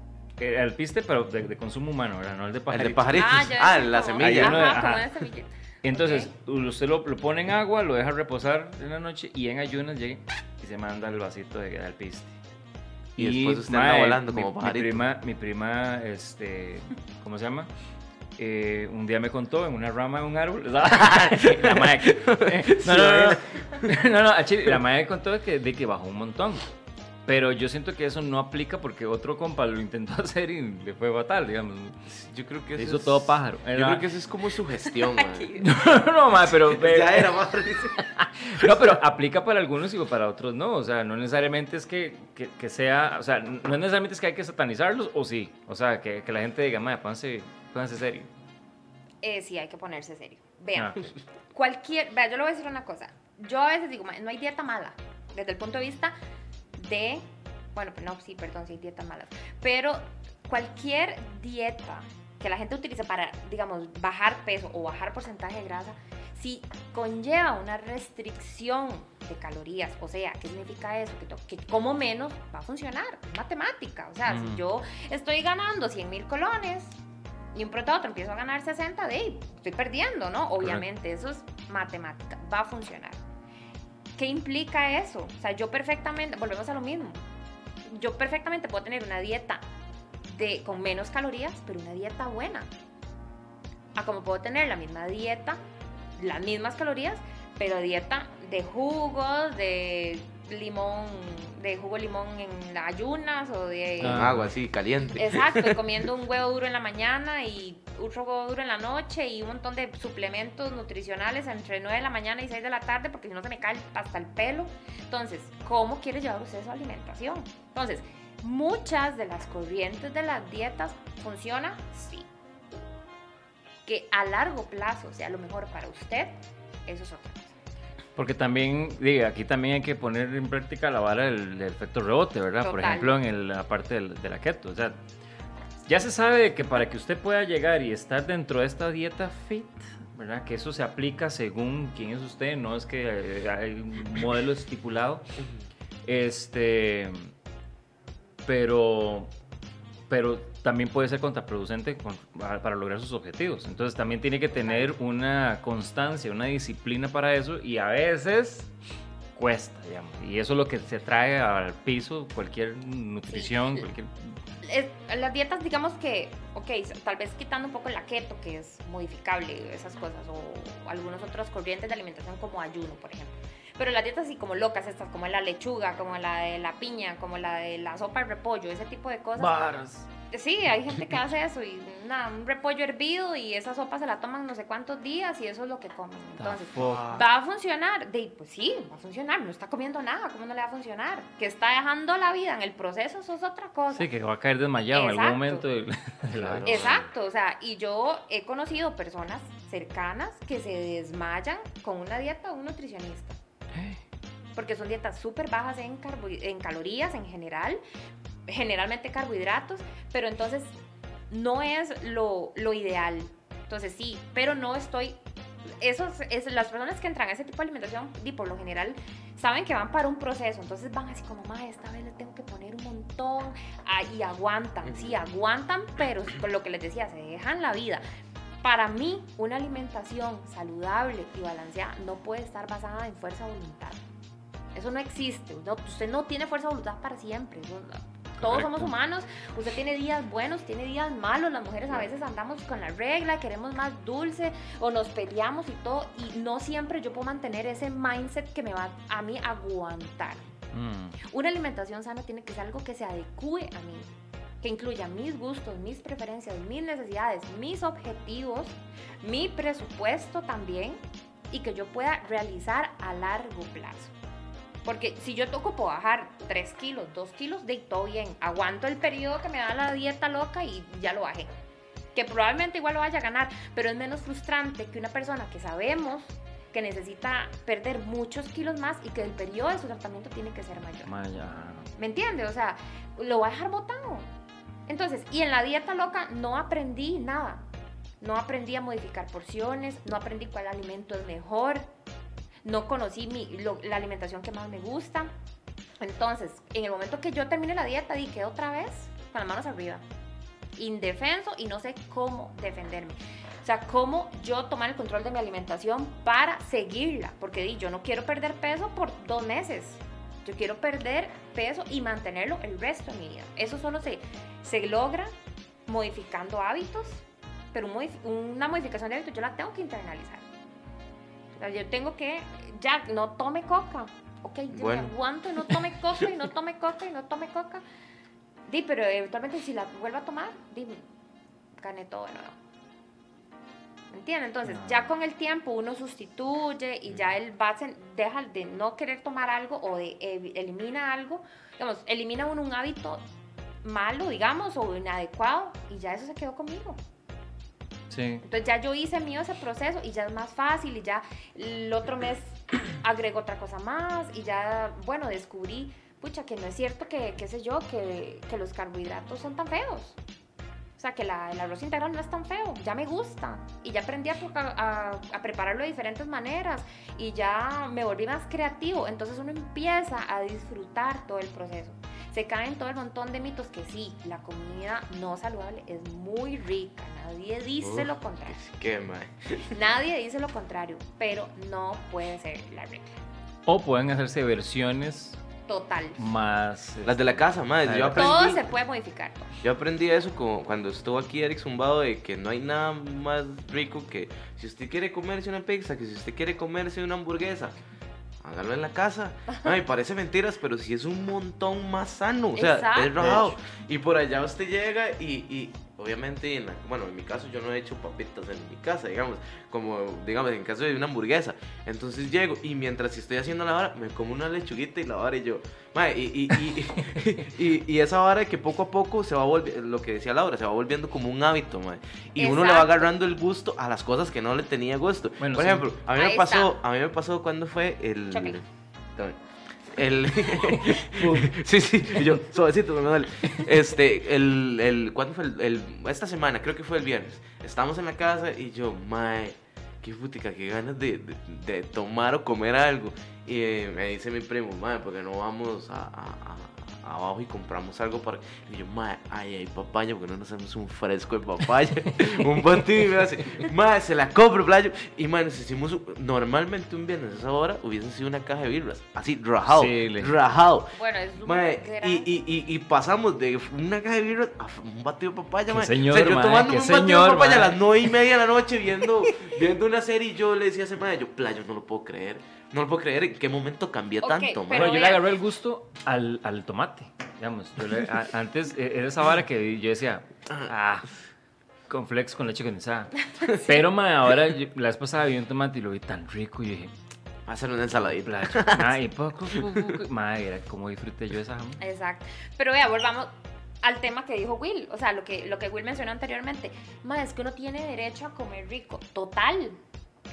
El alpiste, pero de, consumo humano, ¿verdad? No el de pajaritos. El de pajaritos. Ah, ah la semilla. Ajá, Entonces, usted lo, pone en agua, lo deja reposar en la noche y en ayunas llega y se manda el vasito de, alpiste. Y, después usted anda volando como pajarito. Mi prima, mi prima, este, ¿cómo se llama? Eh, un día me contó en una rama de un árbol. <laughs> la madre, <laughs> no, no, no, no, <laughs> no, no, la madre me contó que, de que bajó un montón. Pero yo siento que eso no aplica porque otro compa lo intentó <laughs> hacer y le fue fatal, digamos. Yo creo que eso hizo todo pájaro. Yo creo que eso es como su gestión, <laughs> no, no, no, pero... <laughs> ya era más No, pero aplica para algunos y para otros no. O sea, no necesariamente es que, que, sea... O sea, no necesariamente es que hay que satanizarlos o sí. O sea, que, que la gente diga, madre, pónganse, pónganse serio. Eh, sí, hay que ponerse serio. Vean, ah. cualquier... Vea, yo le voy a decir una cosa. Yo a veces digo, no hay dieta mala. Desde el punto de vista de, bueno, no, sí, perdón, sí, dietas malas, pero cualquier dieta que la gente utilice para, digamos, bajar peso o bajar porcentaje de grasa, si conlleva una restricción de calorías, o sea, ¿qué significa eso? Que, como menos va a funcionar, matemática, o sea, si yo estoy ganando 100 mil colones y un pronto otro empiezo a ganar 60, de estoy perdiendo, ¿no? Obviamente, eso es matemática, va a funcionar. ¿Qué implica eso? O sea, yo perfectamente, volvemos a lo mismo, yo perfectamente puedo tener una dieta de, con menos calorías, pero una dieta buena. A como puedo tener la misma dieta, las mismas calorías, pero dieta de jugos, de limón, de jugo de limón en ayunas o de... Ah, agua, sí, caliente. Exacto, <laughs> comiendo un huevo duro en la mañana y otro huevo duro en la noche y un montón de suplementos nutricionales entre 9 de la mañana y 6 de la tarde porque si no se me cae hasta el pelo. Entonces, ¿cómo quiere llevar usted su alimentación? Entonces, muchas de las corrientes de las dietas funcionan, sí. Que a largo plazo sea lo mejor para usted, eso es otra cosa. Porque también, diga, aquí también hay que poner en práctica la vara del, efecto rebote, ¿verdad? Por ejemplo, en la parte de la keto. O sea, ya se sabe que para que usted pueda llegar y estar dentro de esta dieta fit, ¿verdad? Que eso se aplica según quién es usted, no es que hay un modelo estipulado. Este, pero, pero también puede ser contraproducente para lograr sus objetivos. Entonces también tiene que tener una constancia, una disciplina para eso y a veces cuesta, digamos. Y eso es lo que se trae al piso cualquier nutrición, cualquier... las dietas, digamos que, ok, tal vez quitando un poco la keto, que es modificable, esas cosas, o algunas otras corrientes de alimentación como ayuno, por ejemplo. Pero las dietas así como locas, estas como la lechuga, como la de la piña, como la de la sopa de repollo, ese tipo de cosas. Varas Sí, hay gente que hace eso y nada, un repollo hervido y esa sopa se la toman no sé cuántos días y eso es lo que comen. Entonces, ¿va a funcionar? De, pues sí, va a funcionar, no está comiendo nada, ¿cómo no le va a funcionar? Que está dejando la vida en el proceso, eso es otra cosa. Sí, que va a caer desmayado en algún momento. <laughs> Exacto, o sea, y yo he conocido personas cercanas que se desmayan con una dieta de un nutricionista. Porque son dietas súper bajas en, en calorías en general, generalmente carbohidratos, pero entonces no es lo, lo ideal. Entonces sí, pero no estoy eso es, las personas que entran a ese tipo de alimentación y por lo general saben que van para un proceso, entonces van así como, más esta vez le tengo que poner un montón ah, y aguantan, sí, aguantan, pero por lo que les decía, se dejan la vida. Para mí, una alimentación saludable y balanceada no puede estar basada en fuerza de voluntad. Eso no existe. usted no tiene fuerza de voluntad para siempre. Todos somos humanos. Usted tiene días buenos, tiene días malos. Las mujeres a veces andamos con la regla, queremos más dulce o nos peleamos y todo. Y no siempre yo puedo mantener ese mindset que me va a mí aguantar. Mm. Una alimentación sana tiene que ser algo que se adecue a mí que incluya mis gustos, mis preferencias, mis necesidades, mis objetivos, mi presupuesto también y que yo pueda realizar a largo plazo. Porque si yo toco por bajar 3 kilos, 2 kilos, de todo bien. Aguanto el periodo que me da la dieta loca y ya lo bajé. Que probablemente igual lo vaya a ganar, pero es menos frustrante que una persona que sabemos que necesita perder muchos kilos más y que el periodo de su tratamiento tiene que ser mayor. ¿Me entiende? O sea, lo va a dejar botado. Entonces, y en la dieta loca no aprendí nada. No aprendí a modificar porciones, no aprendí cuál alimento es mejor, no conocí la alimentación que más me gusta. Entonces, en el momento que yo terminé la dieta, dije otra vez con las manos arriba, indefenso y no sé cómo defenderme. O sea, cómo yo tomar el control de mi alimentación para seguirla. Porque di, yo no quiero perder peso por dos meses. Yo quiero perder peso y mantenerlo el resto de mi vida. Eso solo se, se logra modificando hábitos, pero una modificación de hábitos yo la tengo que internalizar. O sea, yo tengo que, ya, no tome coca. Ok, yo me aguanto y no tome <laughs> coca y no tome coca y no tome coca. Di, pero eventualmente si la vuelvo a tomar, di, gané todo de nuevo. ¿Me entiendes? Entonces, ya con el tiempo uno sustituye y ya el base deja de no querer tomar algo o de elimina algo. Digamos, elimina uno un hábito malo, digamos, o inadecuado y ya eso se quedó conmigo. Sí. Entonces ya yo hice mío ese proceso y ya es más fácil y ya el otro mes <clears throat> agrego otra cosa más y ya, bueno, descubrí, pucha, que no es cierto que, qué sé yo, que, que los carbohidratos son tan feos. O sea, que la, el arroz integral no es tan feo, ya me gusta. Y ya aprendí a, a, prepararlo de diferentes maneras y ya me volví más creativo. Entonces uno empieza a disfrutar todo el proceso. Se caen todo el montón de mitos que sí, la comida no saludable es muy rica. Nadie dice lo contrario. Qué <laughs> Nadie dice lo contrario, pero no puede ser la regla. O pueden hacerse versiones Total. Más. Las de la casa, madre. Yo aprendí, Todo se puede modificar. Yo aprendí eso como cuando estuvo aquí Eric Zumbado de que no hay nada más rico que si usted quiere comerse una pizza, que si usted quiere comerse una hamburguesa, hágalo en la casa. <laughs> Ay, parece mentiras, pero sí es un montón más sano. O sea, es raro. Y por allá usted llega y obviamente, en bueno, en mi caso yo no he hecho papitas en mi casa, digamos, como, digamos, en caso de una hamburguesa. Entonces llego y mientras estoy haciendo la vara, me como una lechuguita y la vara y yo, y, y, <laughs> y, y, esa vara que poco a poco se va volviendo, lo que decía Laura, se va volviendo como un hábito, Y uno le va agarrando el gusto a las cosas que no le tenía gusto. Por ejemplo, a mí me pasó, a mí me pasó cuando fue el... El. <laughs> sí, sí, yo, suavecito, me duele. Este, el. el ¿Cuándo fue? El, esta semana, creo que fue el viernes. Estamos en la casa y yo, mae, qué putica, qué ganas de, de, tomar o comer algo. Y eh, me dice mi primo, mae, porque no vamos a abajo y compramos algo para. Y yo, madre, ay, ay, papaya, porque no nos hacemos un fresco de papaya, <laughs> un batido y me hace, madre, se la compro, playo. Y madre, nos hicimos, normalmente un viernes a esa hora hubiese sido una caja de birras, así, rajado, rajado. Bueno, es y, y, y, y, pasamos de una caja de birras a un batido de papaya, madre. Señor, o sea, yo tomando un señor, batido de papaya a las nueve y media de la noche viendo, viendo una serie y yo le decía a ese madre, yo, playo, no lo puedo creer. No lo puedo creer en qué momento cambió tanto. Pero yo le agarré el gusto al, al tomate. Digamos, yo antes e, era esa vara que yo decía, ah, con flex con leche condensada. <laughs> Pero ma, ahora la vez pasada vi un tomate y lo vi tan rico y dije, Va a ser una ensaladita. Ah, y poco, madre, era como disfruté yo esa jamón. Exacto. Pero vea, volvamos al tema que dijo Will, o sea, lo que, lo que Will mencionó anteriormente. Madre, es que uno tiene derecho a comer rico. Total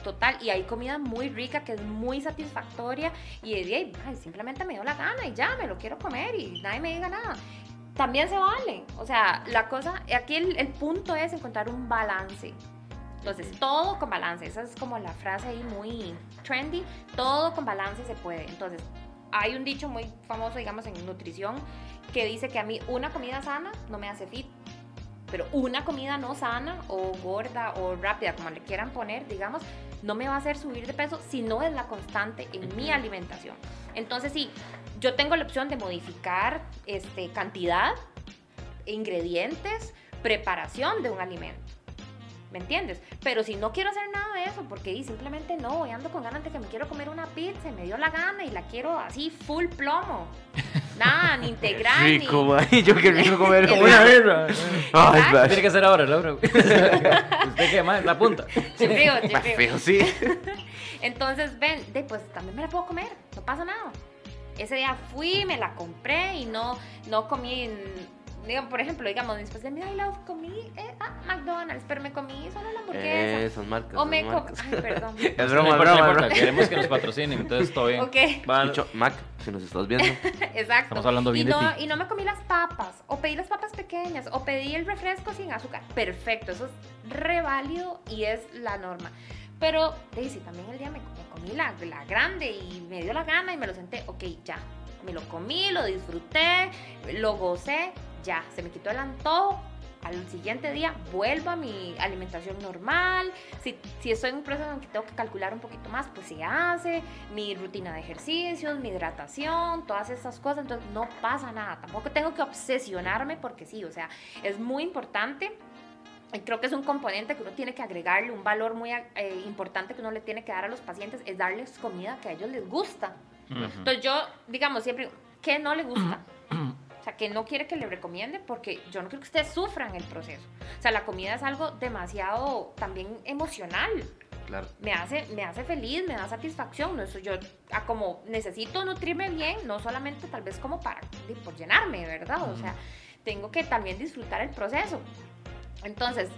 total. Y hay comida muy rica que es muy satisfactoria y de ahí, simplemente me dio la gana y ya, me lo quiero comer y nadie me diga nada. También se vale. O sea, la cosa, aquí el, el punto es encontrar un balance. Entonces, todo con balance. Esa es como la frase ahí muy trendy. Todo con balance se puede. Entonces, hay un dicho muy famoso, digamos, en nutrición, que dice que a mí una comida sana no me hace fit pero una comida no sana o gorda o rápida, como le quieran poner, digamos, no me va a hacer subir de peso si no es la constante en mi alimentación. Entonces, sí, yo tengo la opción de modificar este, cantidad, ingredientes, preparación de un alimento. ¿Me entiendes? Pero si no quiero hacer nada de eso, porque simplemente no, voy ando con ganas de que me quiero comer una pizza y me dio la gana y la quiero así full plomo. <laughs> Nada, ni integral. Rico, ni... <laughs> yo quiero rico comer como <laughs> una birra. Ay, Tiene que ser ahora, Laura. ¿Usted qué más? La punta. Chifrío, chifrío. sí. Entonces, ven, pues también me la puedo comer, no pasa nada. ese día fui, me la compré y no, no comí digamos, por ejemplo, digamos, después de mi I love comí eh, ah, McDonald's, pero me comí solo la hamburguesa. Eh, son marcas. O me comí. Ay, perdón. <laughs> es broma, no broma, broma. Queremos que nos patrocinen, entonces todo bien. Ok, Escucho, Mac, si nos estás viendo. <laughs> exacto. Estamos hablando bien y de no, ti. Y no me comí las papas, o pedí las papas pequeñas, o pedí el refresco sin azúcar. Perfecto, eso es re válido y es la norma. Pero, Daisy, también el día me, me comí la, la grande y me dio la gana y me lo senté. Ok, ya. Me lo comí, lo disfruté, lo gocé, ya. Se me quitó el antojo. Al siguiente día vuelvo a mi alimentación normal. Si, si estoy en un proceso en que tengo que calcular un poquito más, pues se hace. Mi rutina de ejercicios, mi hidratación, todas esas cosas. Entonces no pasa nada. Tampoco tengo que obsesionarme porque sí. O sea, es muy importante y creo que es un componente que uno tiene que agregarle, un valor muy eh, importante que uno le tiene que dar a los pacientes, es darles comida que a ellos les gusta. Entonces yo, digamos, siempre, ¿qué no le gusta? <clears throat> O sea, que no quiere que le recomiende porque yo no quiero que ustedes sufran el proceso. O sea, la comida es algo demasiado también emocional. Claro. Me hace, me hace feliz, me da satisfacción. ¿no? Eso yo, ah, como necesito nutrirme bien, no solamente tal vez como para, por llenarme, ¿verdad? O sea, tengo que también disfrutar el proceso. Entonces,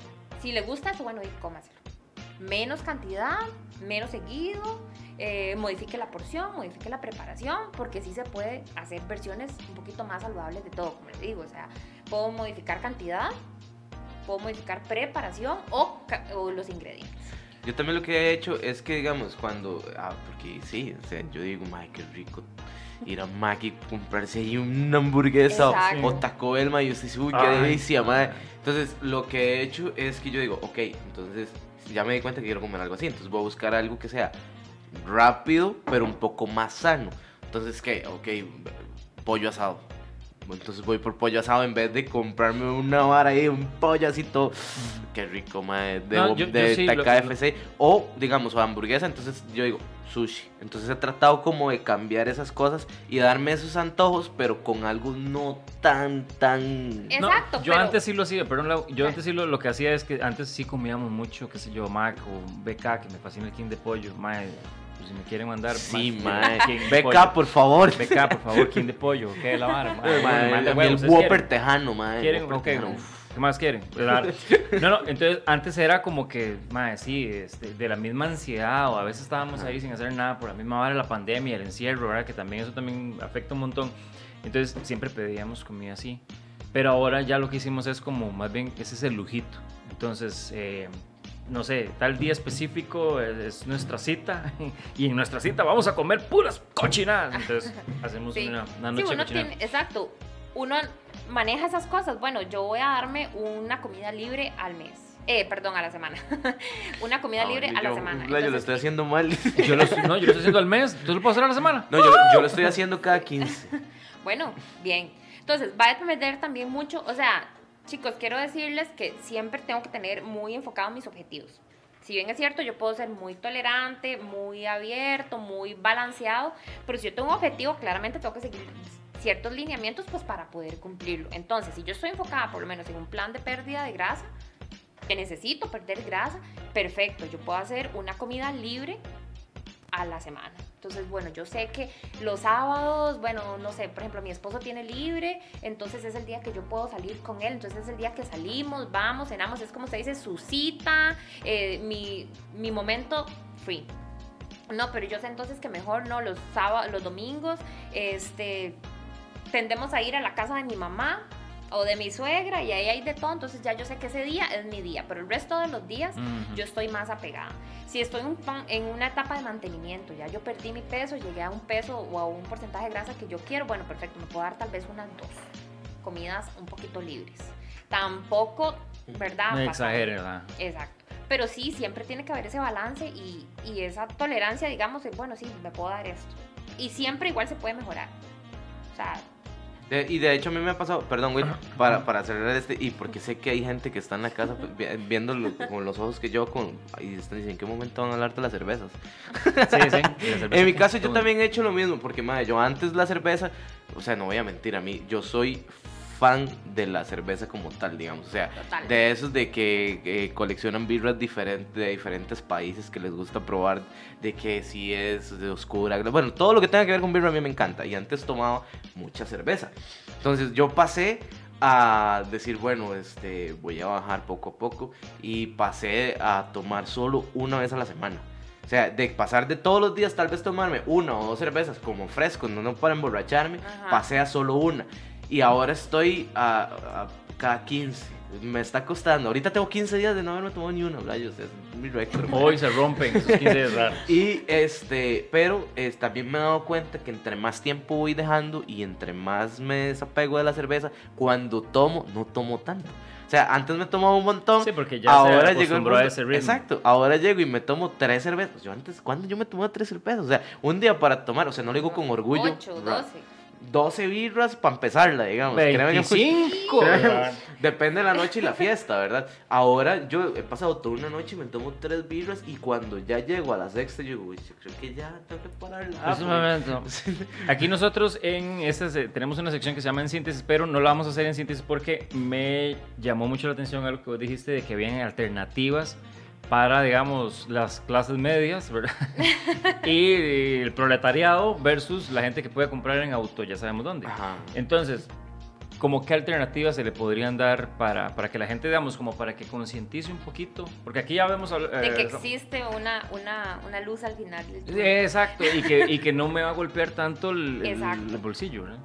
si le gusta eso, bueno, y cómaselo. Menos cantidad, menos seguido, eh, modifique la porción, modifique la preparación, porque sí se puede hacer versiones un poquito más saludables de todo, como les digo. O sea, puedo modificar cantidad, puedo modificar preparación o, o los ingredientes. Yo también lo que he hecho es que, digamos, cuando. Ah, porque sí, o sea, yo digo, madre, qué rico ir a Mac y comprarse ahí una hamburguesa o- Exacto. o Taco Bell, ma, y usted dice, uy, qué delicia, madre. madre. Entonces, lo que he hecho es que yo digo, ok, entonces ya me di cuenta que quiero comer algo así, entonces voy a buscar algo que sea rápido, pero un poco más sano. Entonces, ¿qué? Ok, pollo asado. Entonces voy por pollo asado en vez de comprarme una vara ahí, un pollo así todo. Qué rico, madre, de, No, yo- yo de sí, lo- KFC. O, digamos, o hamburguesa, entonces yo digo, sushi. Entonces he tratado como de cambiar esas cosas y darme esos antojos, pero con algo no tan, tan... No, Exacto, yo pero- antes sí lo hacía, pero yo antes sí lo, lo que hacía es que antes sí comíamos mucho, qué sé yo, Mac o BK, que me fascina el king de pollo. Mae, pues si me quieren mandar. Sí, mae, Beca, por favor. BK, por favor, king de pollo. ¿Qué es la vara? mae? Manda el huevos, ¿ustedes Whopper tejano, madre. ¿Quieren? Whopper tejano. ¿Qué más quieren? <laughs> Claro. No, no, entonces antes era como que, madre, sí, este, de la misma ansiedad o a veces estábamos ahí sin hacer nada por la misma hora de la pandemia, el encierro, ¿verdad? Que también eso también afecta un montón. Entonces siempre pedíamos comida así. Pero ahora ya lo que hicimos es como, más bien, ese es el lujito. Entonces, eh, no sé, tal día específico es, es nuestra cita <laughs> y en nuestra cita vamos a comer puras cochinadas. Entonces <laughs> hacemos Sí. una, una Sí, noche uno tiene, exacto. Uno maneja esas cosas. Bueno, yo voy a darme una comida libre al mes. Eh, perdón, a la semana. <laughs> una comida Ah, libre yo- a la semana. Yo lo Entonces, estoy haciendo mal. Yo lo, no, yo lo estoy haciendo al mes. ¿Tú lo puedo hacer a la semana? No, yo, yo lo estoy haciendo cada 15. Bueno, bien. Entonces, va a depender también mucho, o sea, chicos, quiero decirles que siempre tengo que tener muy enfocados mis objetivos. Si bien es cierto, yo puedo ser muy tolerante, muy abierto, muy balanceado, pero si yo tengo un objetivo, claramente tengo que seguir ciertos lineamientos pues para poder cumplirlo. Entonces, si yo estoy enfocada por lo menos en un plan de pérdida de grasa, que necesito perder grasa, perfecto, yo puedo hacer una comida libre a la semana. Entonces, bueno, yo sé que los sábados, bueno, no sé, por ejemplo, mi esposo tiene libre, entonces es el día que yo puedo salir con él, entonces es el día que salimos, vamos, cenamos, es como se dice, su cita, eh, mi, mi momento free. No, pero yo sé entonces que mejor no, los sábados, los domingos, este, tendemos a ir a la casa de mi mamá o de mi suegra y ahí hay de todo, entonces ya yo sé que ese día es mi día, pero el resto de los días yo estoy más apegada. Si estoy en, un en una etapa de mantenimiento, ya yo perdí mi peso, llegué a un peso o a un porcentaje de grasa que yo quiero, bueno, perfecto, me puedo dar tal vez unas dos comidas un poquito libres. Tampoco, ¿verdad? No exagere, ¿verdad? Exacto. Pero sí, siempre tiene que haber ese balance y, y esa tolerancia, digamos, de, bueno, sí, me puedo dar esto. Y siempre igual se puede mejorar. O sea, De- y de hecho a mí me ha pasado, perdón, güey, para, para cerrar este, y porque sé que hay gente que está en la casa pues, vi- viéndolo con los ojos que yo, con, y están diciendo, ¿en qué momento van a hablar de las cervezas? Sí, sí. y la <laughs> cerveza En mi caso yo también he hecho lo mismo, porque madre, yo antes la cerveza, o sea, no voy a mentir, a mí, yo soy fan de la cerveza como tal, digamos. O sea, de esos de que coleccionan birras diferentes de diferentes países que les gusta probar, de que si es de oscura. Bueno, todo lo que tenga que ver con birra a mí me encanta. Y antes tomaba mucha cerveza. Entonces yo pasé a decir, bueno, este, voy a bajar poco a poco y pasé a tomar solo una vez a la semana. O sea, de pasar de todos los días tal vez tomarme una o dos cervezas como fresco, no, no para emborracharme, pasé a solo una. Y ahora estoy a, a cada 15 me está costando. Ahorita tengo 15 días de no haberme tomado ni una, rayos, es mi récord. Hoy se rompen esos 15 días raros. <laughs> y este, pero también me he dado cuenta que entre más tiempo voy dejando y entre más me desapego de la cerveza, cuando tomo, no tomo tanto. O sea, antes me tomaba un montón. Sí, porque ya ahora se acostumbró a ese ritmo. Exacto. Ahora llego y me tomo tres cervezas. Yo antes, ¿cuándo yo me tomaba tres cervezas? O sea, un día para tomar, o sea, no lo digo con orgullo. 8, 12. 12 birras para empezarla, digamos. 25. <laughs> depende de la noche y la fiesta, ¿verdad? Ahora yo he pasado toda una noche y me tomo tres birras y cuando ya llego a la sexta, yo digo, yo creo que ya tengo que pararla. Es un momento. <laughs> Aquí nosotros en esta tenemos una sección que se llama En Síntesis, pero no la vamos a hacer en síntesis porque me llamó mucho la atención algo que vos dijiste de que habían alternativas para, digamos, las clases medias, ¿verdad? <laughs> y el proletariado versus la gente que puede comprar en auto, ya sabemos dónde. Entonces, ¿como qué alternativas se le podrían dar para, para que la gente, digamos, como para que concientice un poquito? Porque aquí ya vemos... Eh, de que existe una, una, una, luz al final. Exacto, y que, y que no me va a golpear tanto el, el, bolsillo, ¿no?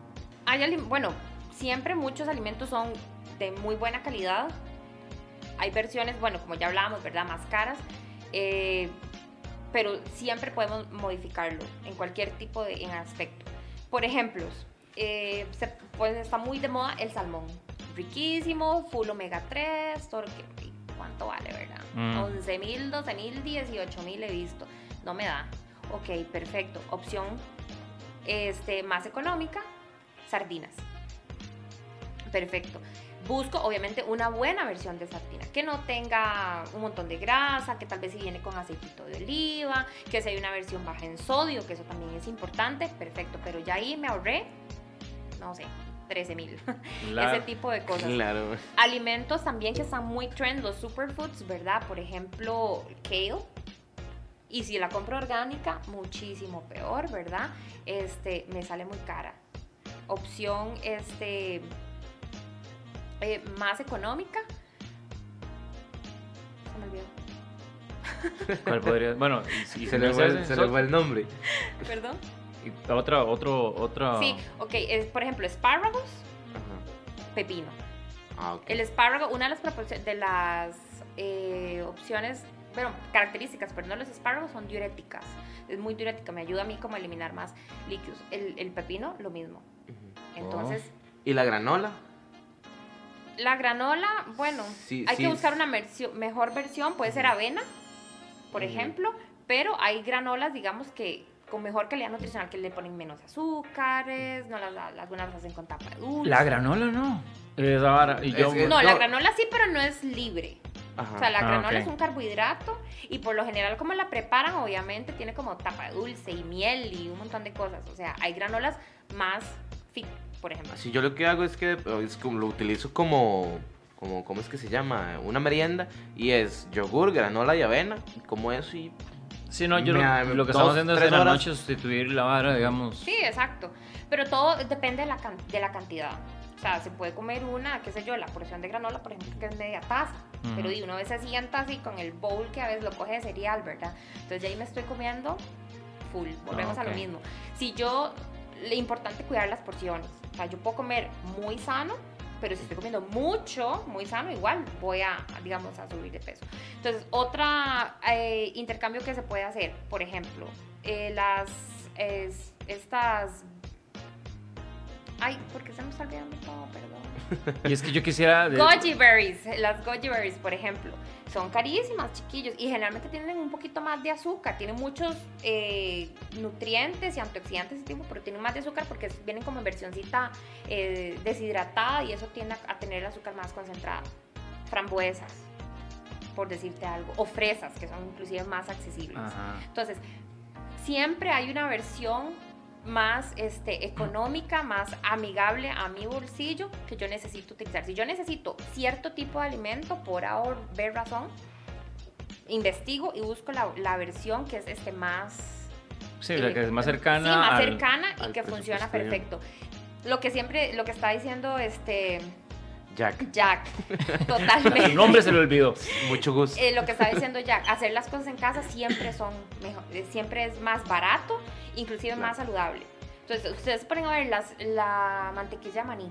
Hay, bueno, siempre muchos alimentos son de muy buena calidad, hay versiones, bueno, como ya hablábamos, ¿verdad? Más caras. Eh, pero siempre podemos modificarlo en cualquier tipo de en aspecto. Por ejemplo, eh, pues está muy de moda el salmón. Riquísimo, full omega 3, todo ¿cuánto vale, verdad? 11 mil, 12 mil, 18 mil he visto. No me da. Ok, perfecto. Opción este, más económica, sardinas. Perfecto busco obviamente una buena versión de sardina, que no tenga un montón de grasa, que tal vez si viene con aceitito de oliva, que sea una versión baja en sodio, que eso también es importante, perfecto, pero ya ahí me ahorré, no sé, 13 mil. <laughs> Ese tipo de cosas. Claro. Alimentos también que están muy trend, los superfoods, ¿verdad? Por ejemplo, kale. Y si la compro orgánica, muchísimo peor, ¿verdad? Este, me sale muy cara. Opción, este, eh, más económica. Se me olvidó. <laughs> ¿Cuál podría? Bueno, y, se, le fue, el nombre. ¿Perdón? Y otra, otro, otra. Sí, ok. Es, por ejemplo, espárragos, pepino. Ah, El espárrago, una de las, de las eh, opciones, bueno, características, pero no los espárragos son diuréticas. Es muy diurética, me ayuda a mí como a eliminar más líquidos. El, el pepino, lo mismo. Entonces. ¿Y la granola? La granola, bueno, hay que buscar una mejor versión, puede ser avena, por ejemplo, pero hay granolas, digamos que con mejor calidad nutricional, que le ponen menos azúcares, no las, algunas las hacen con tapa de dulce. La granola no. y yo, no, la granola sí, pero no es libre. O sea, la ah, granola es un carbohidrato y por lo general como la preparan, obviamente tiene como tapa de dulce y miel y un montón de cosas. O sea, hay granolas más fit por ejemplo. Si yo lo que hago es que es como, lo utilizo como, como, ¿cómo es que se llama? Una merienda y es yogur, granola y avena, como eso y... Sí, no, yo lo, que estamos haciendo es en la noche sustituir la vara, digamos. Sí, exacto. Pero todo depende de la, de la cantidad. O sea, se puede comer una, qué sé yo, la porción de granola, por ejemplo, que es media taza. Pero y una vez se sienta así con el bowl que a veces lo coge de cereal, ¿verdad? Entonces ya ahí me estoy comiendo full. Volvemos a lo mismo. Si yo, le importante cuidar las porciones. O sea, yo puedo comer muy sano, pero si estoy comiendo mucho, muy sano, igual voy a, digamos, a subir de peso. Entonces, otra eh, intercambio que se puede hacer, por ejemplo, eh, las, estas... Ay, ¿por qué se me está olvidando todo? Perdón. y es que yo quisiera... Goji berries, las goji berries, por ejemplo son carísimas, chiquillos, y generalmente tienen un poquito más de azúcar, tienen muchos eh, nutrientes y antioxidantes, tipo, pero tienen más de azúcar porque vienen como en versioncita eh, deshidratada y eso tiende a tener el azúcar más concentrado. Frambuesas, por decirte algo, o fresas, que son inclusive más accesibles. Entonces, siempre hay una versión más este, económica, más amigable a mi bolsillo que yo necesito utilizar. Si yo necesito cierto tipo de alimento, por ahora ver razón, investigo y busco la, la versión que es este más... Sí, la que es más cercana. Sí, más cercana y que funciona perfecto. Lo que siempre, lo que está diciendo este... Jack. Jack, <laughs> totalmente. Su nombre se le olvidó. Mucho gusto. Eh, lo que está diciendo Jack, hacer las cosas en casa siempre son mejor, eh, siempre es más barato, inclusive más saludable. Entonces, ustedes ponen a ver las, la mantequilla maní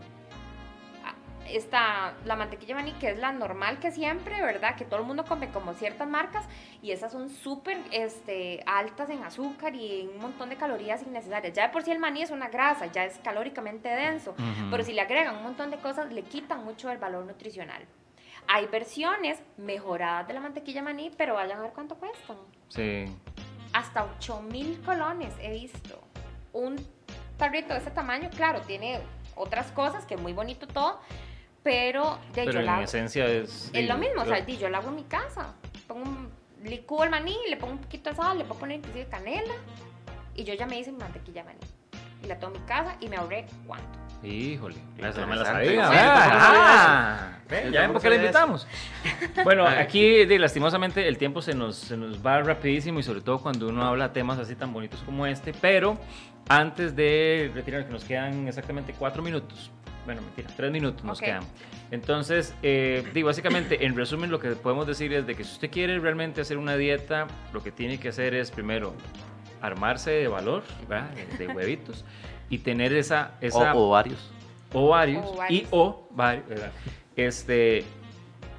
está la mantequilla maní, que es la normal que siempre, ¿verdad? Que todo el mundo come como ciertas marcas y esas son súper este, altas en azúcar y en un montón de calorías innecesarias. Ya de por sí el maní es una grasa, ya es calóricamente denso, pero si le agregan un montón de cosas, le quitan mucho el valor nutricional. Hay versiones mejoradas de la mantequilla maní, pero vayan a ver cuánto cuestan. Sí. Hasta 8 mil colones he visto. Un tarrito de ese tamaño, claro, tiene otras cosas, que muy bonito todo, pero de pero en esencia es... Es lo mismo, o sea, yo lo hago en mi casa. Pongo un licúo el maní, le pongo un poquito de sal, le puedo poner inclusive canela y yo ya me hice mantequilla maní. Y la tomo en mi casa y me ahorré cuánto. Híjole, esa me la sabía. Ah, ya ven por qué la invitamos. Bueno, <laughs> aquí lastimosamente el tiempo se nos, se nos va rapidísimo y sobre todo cuando uno habla temas así tan bonitos como este, pero antes de retirar, que nos quedan exactamente cuatro minutos, bueno, mentira, tres minutos nos quedan. Entonces, eh, digo, básicamente, en resumen, lo que podemos decir es de que si usted quiere realmente hacer una dieta, lo que tiene que hacer es primero armarse de valor, ¿verdad? de huevitos, y tener esa... esa o ovarios. Ovarios. Y o varios, ¿verdad? Este...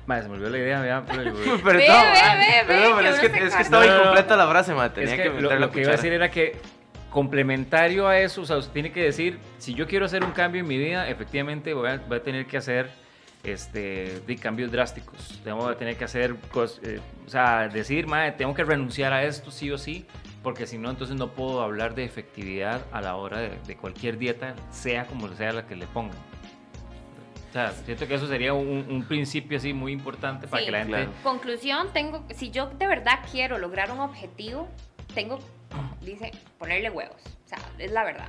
Madre, se me olvidó la idea, ¿verdad? Pero, <laughs> perdón, ve, ve, perdón, pero es que, es que estaba incompleta la frase, madre. Tenía que, lo, lo que iba a decir era que complementario a eso, o sea, usted tiene que decir, si yo quiero hacer un cambio en mi vida, efectivamente voy a, tener que hacer este, de cambios drásticos. Tengo que tener que hacer, cosas, eh, o sea, decir, madre, tengo que renunciar a esto sí o sí, porque si no, entonces no puedo hablar de efectividad a la hora de, cualquier dieta, sea como sea la que le pongan. O sea, siento que eso sería un, principio así muy importante para que la gente... Conclusión, tengo, si yo de verdad quiero lograr un objetivo, tengo dice ponerle huevos. O sea, es la verdad.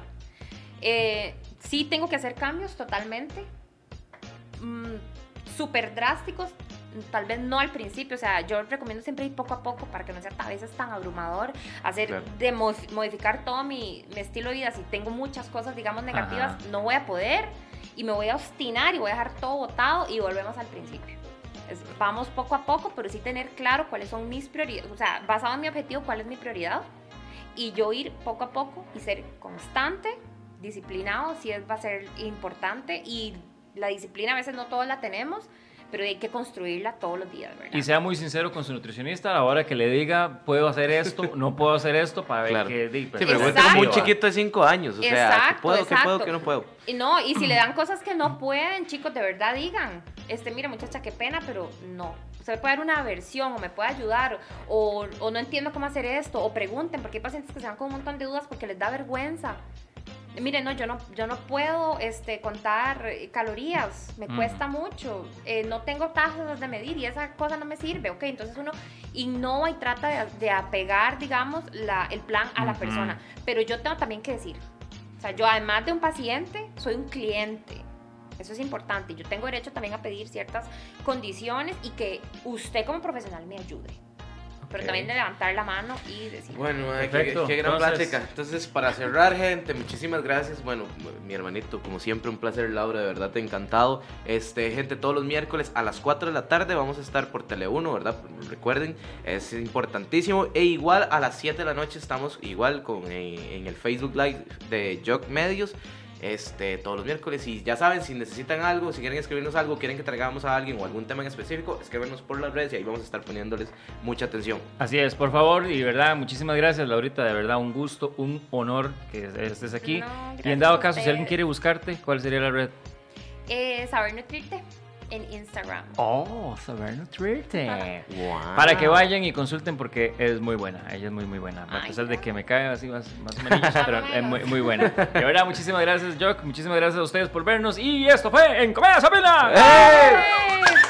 Eh, sí tengo que hacer cambios totalmente. Mm, súper drásticos, tal vez no al principio, o sea, yo recomiendo siempre ir poco a poco para que no sea a veces tan abrumador, hacer, de modificar todo mi, estilo de vida, si tengo muchas cosas, digamos, negativas, no voy a poder y me voy a obstinar y voy a dejar todo botado y volvemos al principio. vamos poco a poco, pero sí tener claro cuáles son mis prioridades, o sea, basado en mi objetivo, cuál es mi prioridad y yo ir poco a poco y ser constante, disciplinado, si es, va a ser importante y la disciplina a veces no todos la tenemos, pero hay que construirla todos los días, ¿verdad? Y sea muy sincero con su nutricionista a la hora que le diga, puedo hacer esto, <laughs> no puedo hacer esto, para ver qué... Sí, pero es como un chiquito de 5 años, o sea, ¿qué puedo, qué puedo, qué no puedo? Y no, y si le dan <clears throat> cosas que no pueden, chicos, de verdad digan, este, mira muchacha, qué pena, pero no, me puede dar una versión o me puede ayudar o, o, no entiendo cómo hacer esto o pregunten porque hay pacientes que se van con un montón de dudas porque les da vergüenza. Mire, no, yo no, yo no puedo este, contar calorías, me cuesta mucho, eh, no tengo tazas de medir y esa cosa no me sirve, ok, entonces uno innova y trata de, de apegar, digamos, la, el plan a la persona, pero yo tengo también que decir, o sea, yo además de un paciente, soy un cliente, eso es importante. Yo tengo derecho también a pedir ciertas condiciones y que usted como profesional me ayude. Pero también de levantar la mano y decir. Bueno, qué, gran plática. Entonces, para cerrar, gente, muchísimas gracias. Bueno, mi hermanito, como siempre, un placer, Laura, de verdad, te he encantado. Este, gente, todos los miércoles a las 4 de la tarde vamos a estar por Tele 1, ¿verdad? Recuerden, es importantísimo. E igual a las 7 de la noche estamos igual con, eh, en el Facebook Live de Jock Medios este, todos los miércoles. Y ya saben, si necesitan algo, si quieren escribirnos algo, quieren que traigamos a alguien o algún tema en específico, escríbenos por las redes y ahí vamos a estar poniéndoles mucha atención. Así es, por favor, y verdad, muchísimas gracias, Laurita, de verdad, un gusto, un honor que estés aquí. y en dado caso, si alguien quiere buscarte, ¿cuál sería la red? Eh, saber nutrirte en Instagram. Oh, saber nutrirte. Para que vayan y consulten porque es muy buena. Ella es muy, muy buena. A pesar de que me cae así más, más o menos, <laughs> pero es muy, muy buena. De verdad, muchísimas gracias, Jock. Muchísimas gracias a ustedes por vernos. Y esto fue En Comedia Sabina. ¡Hey!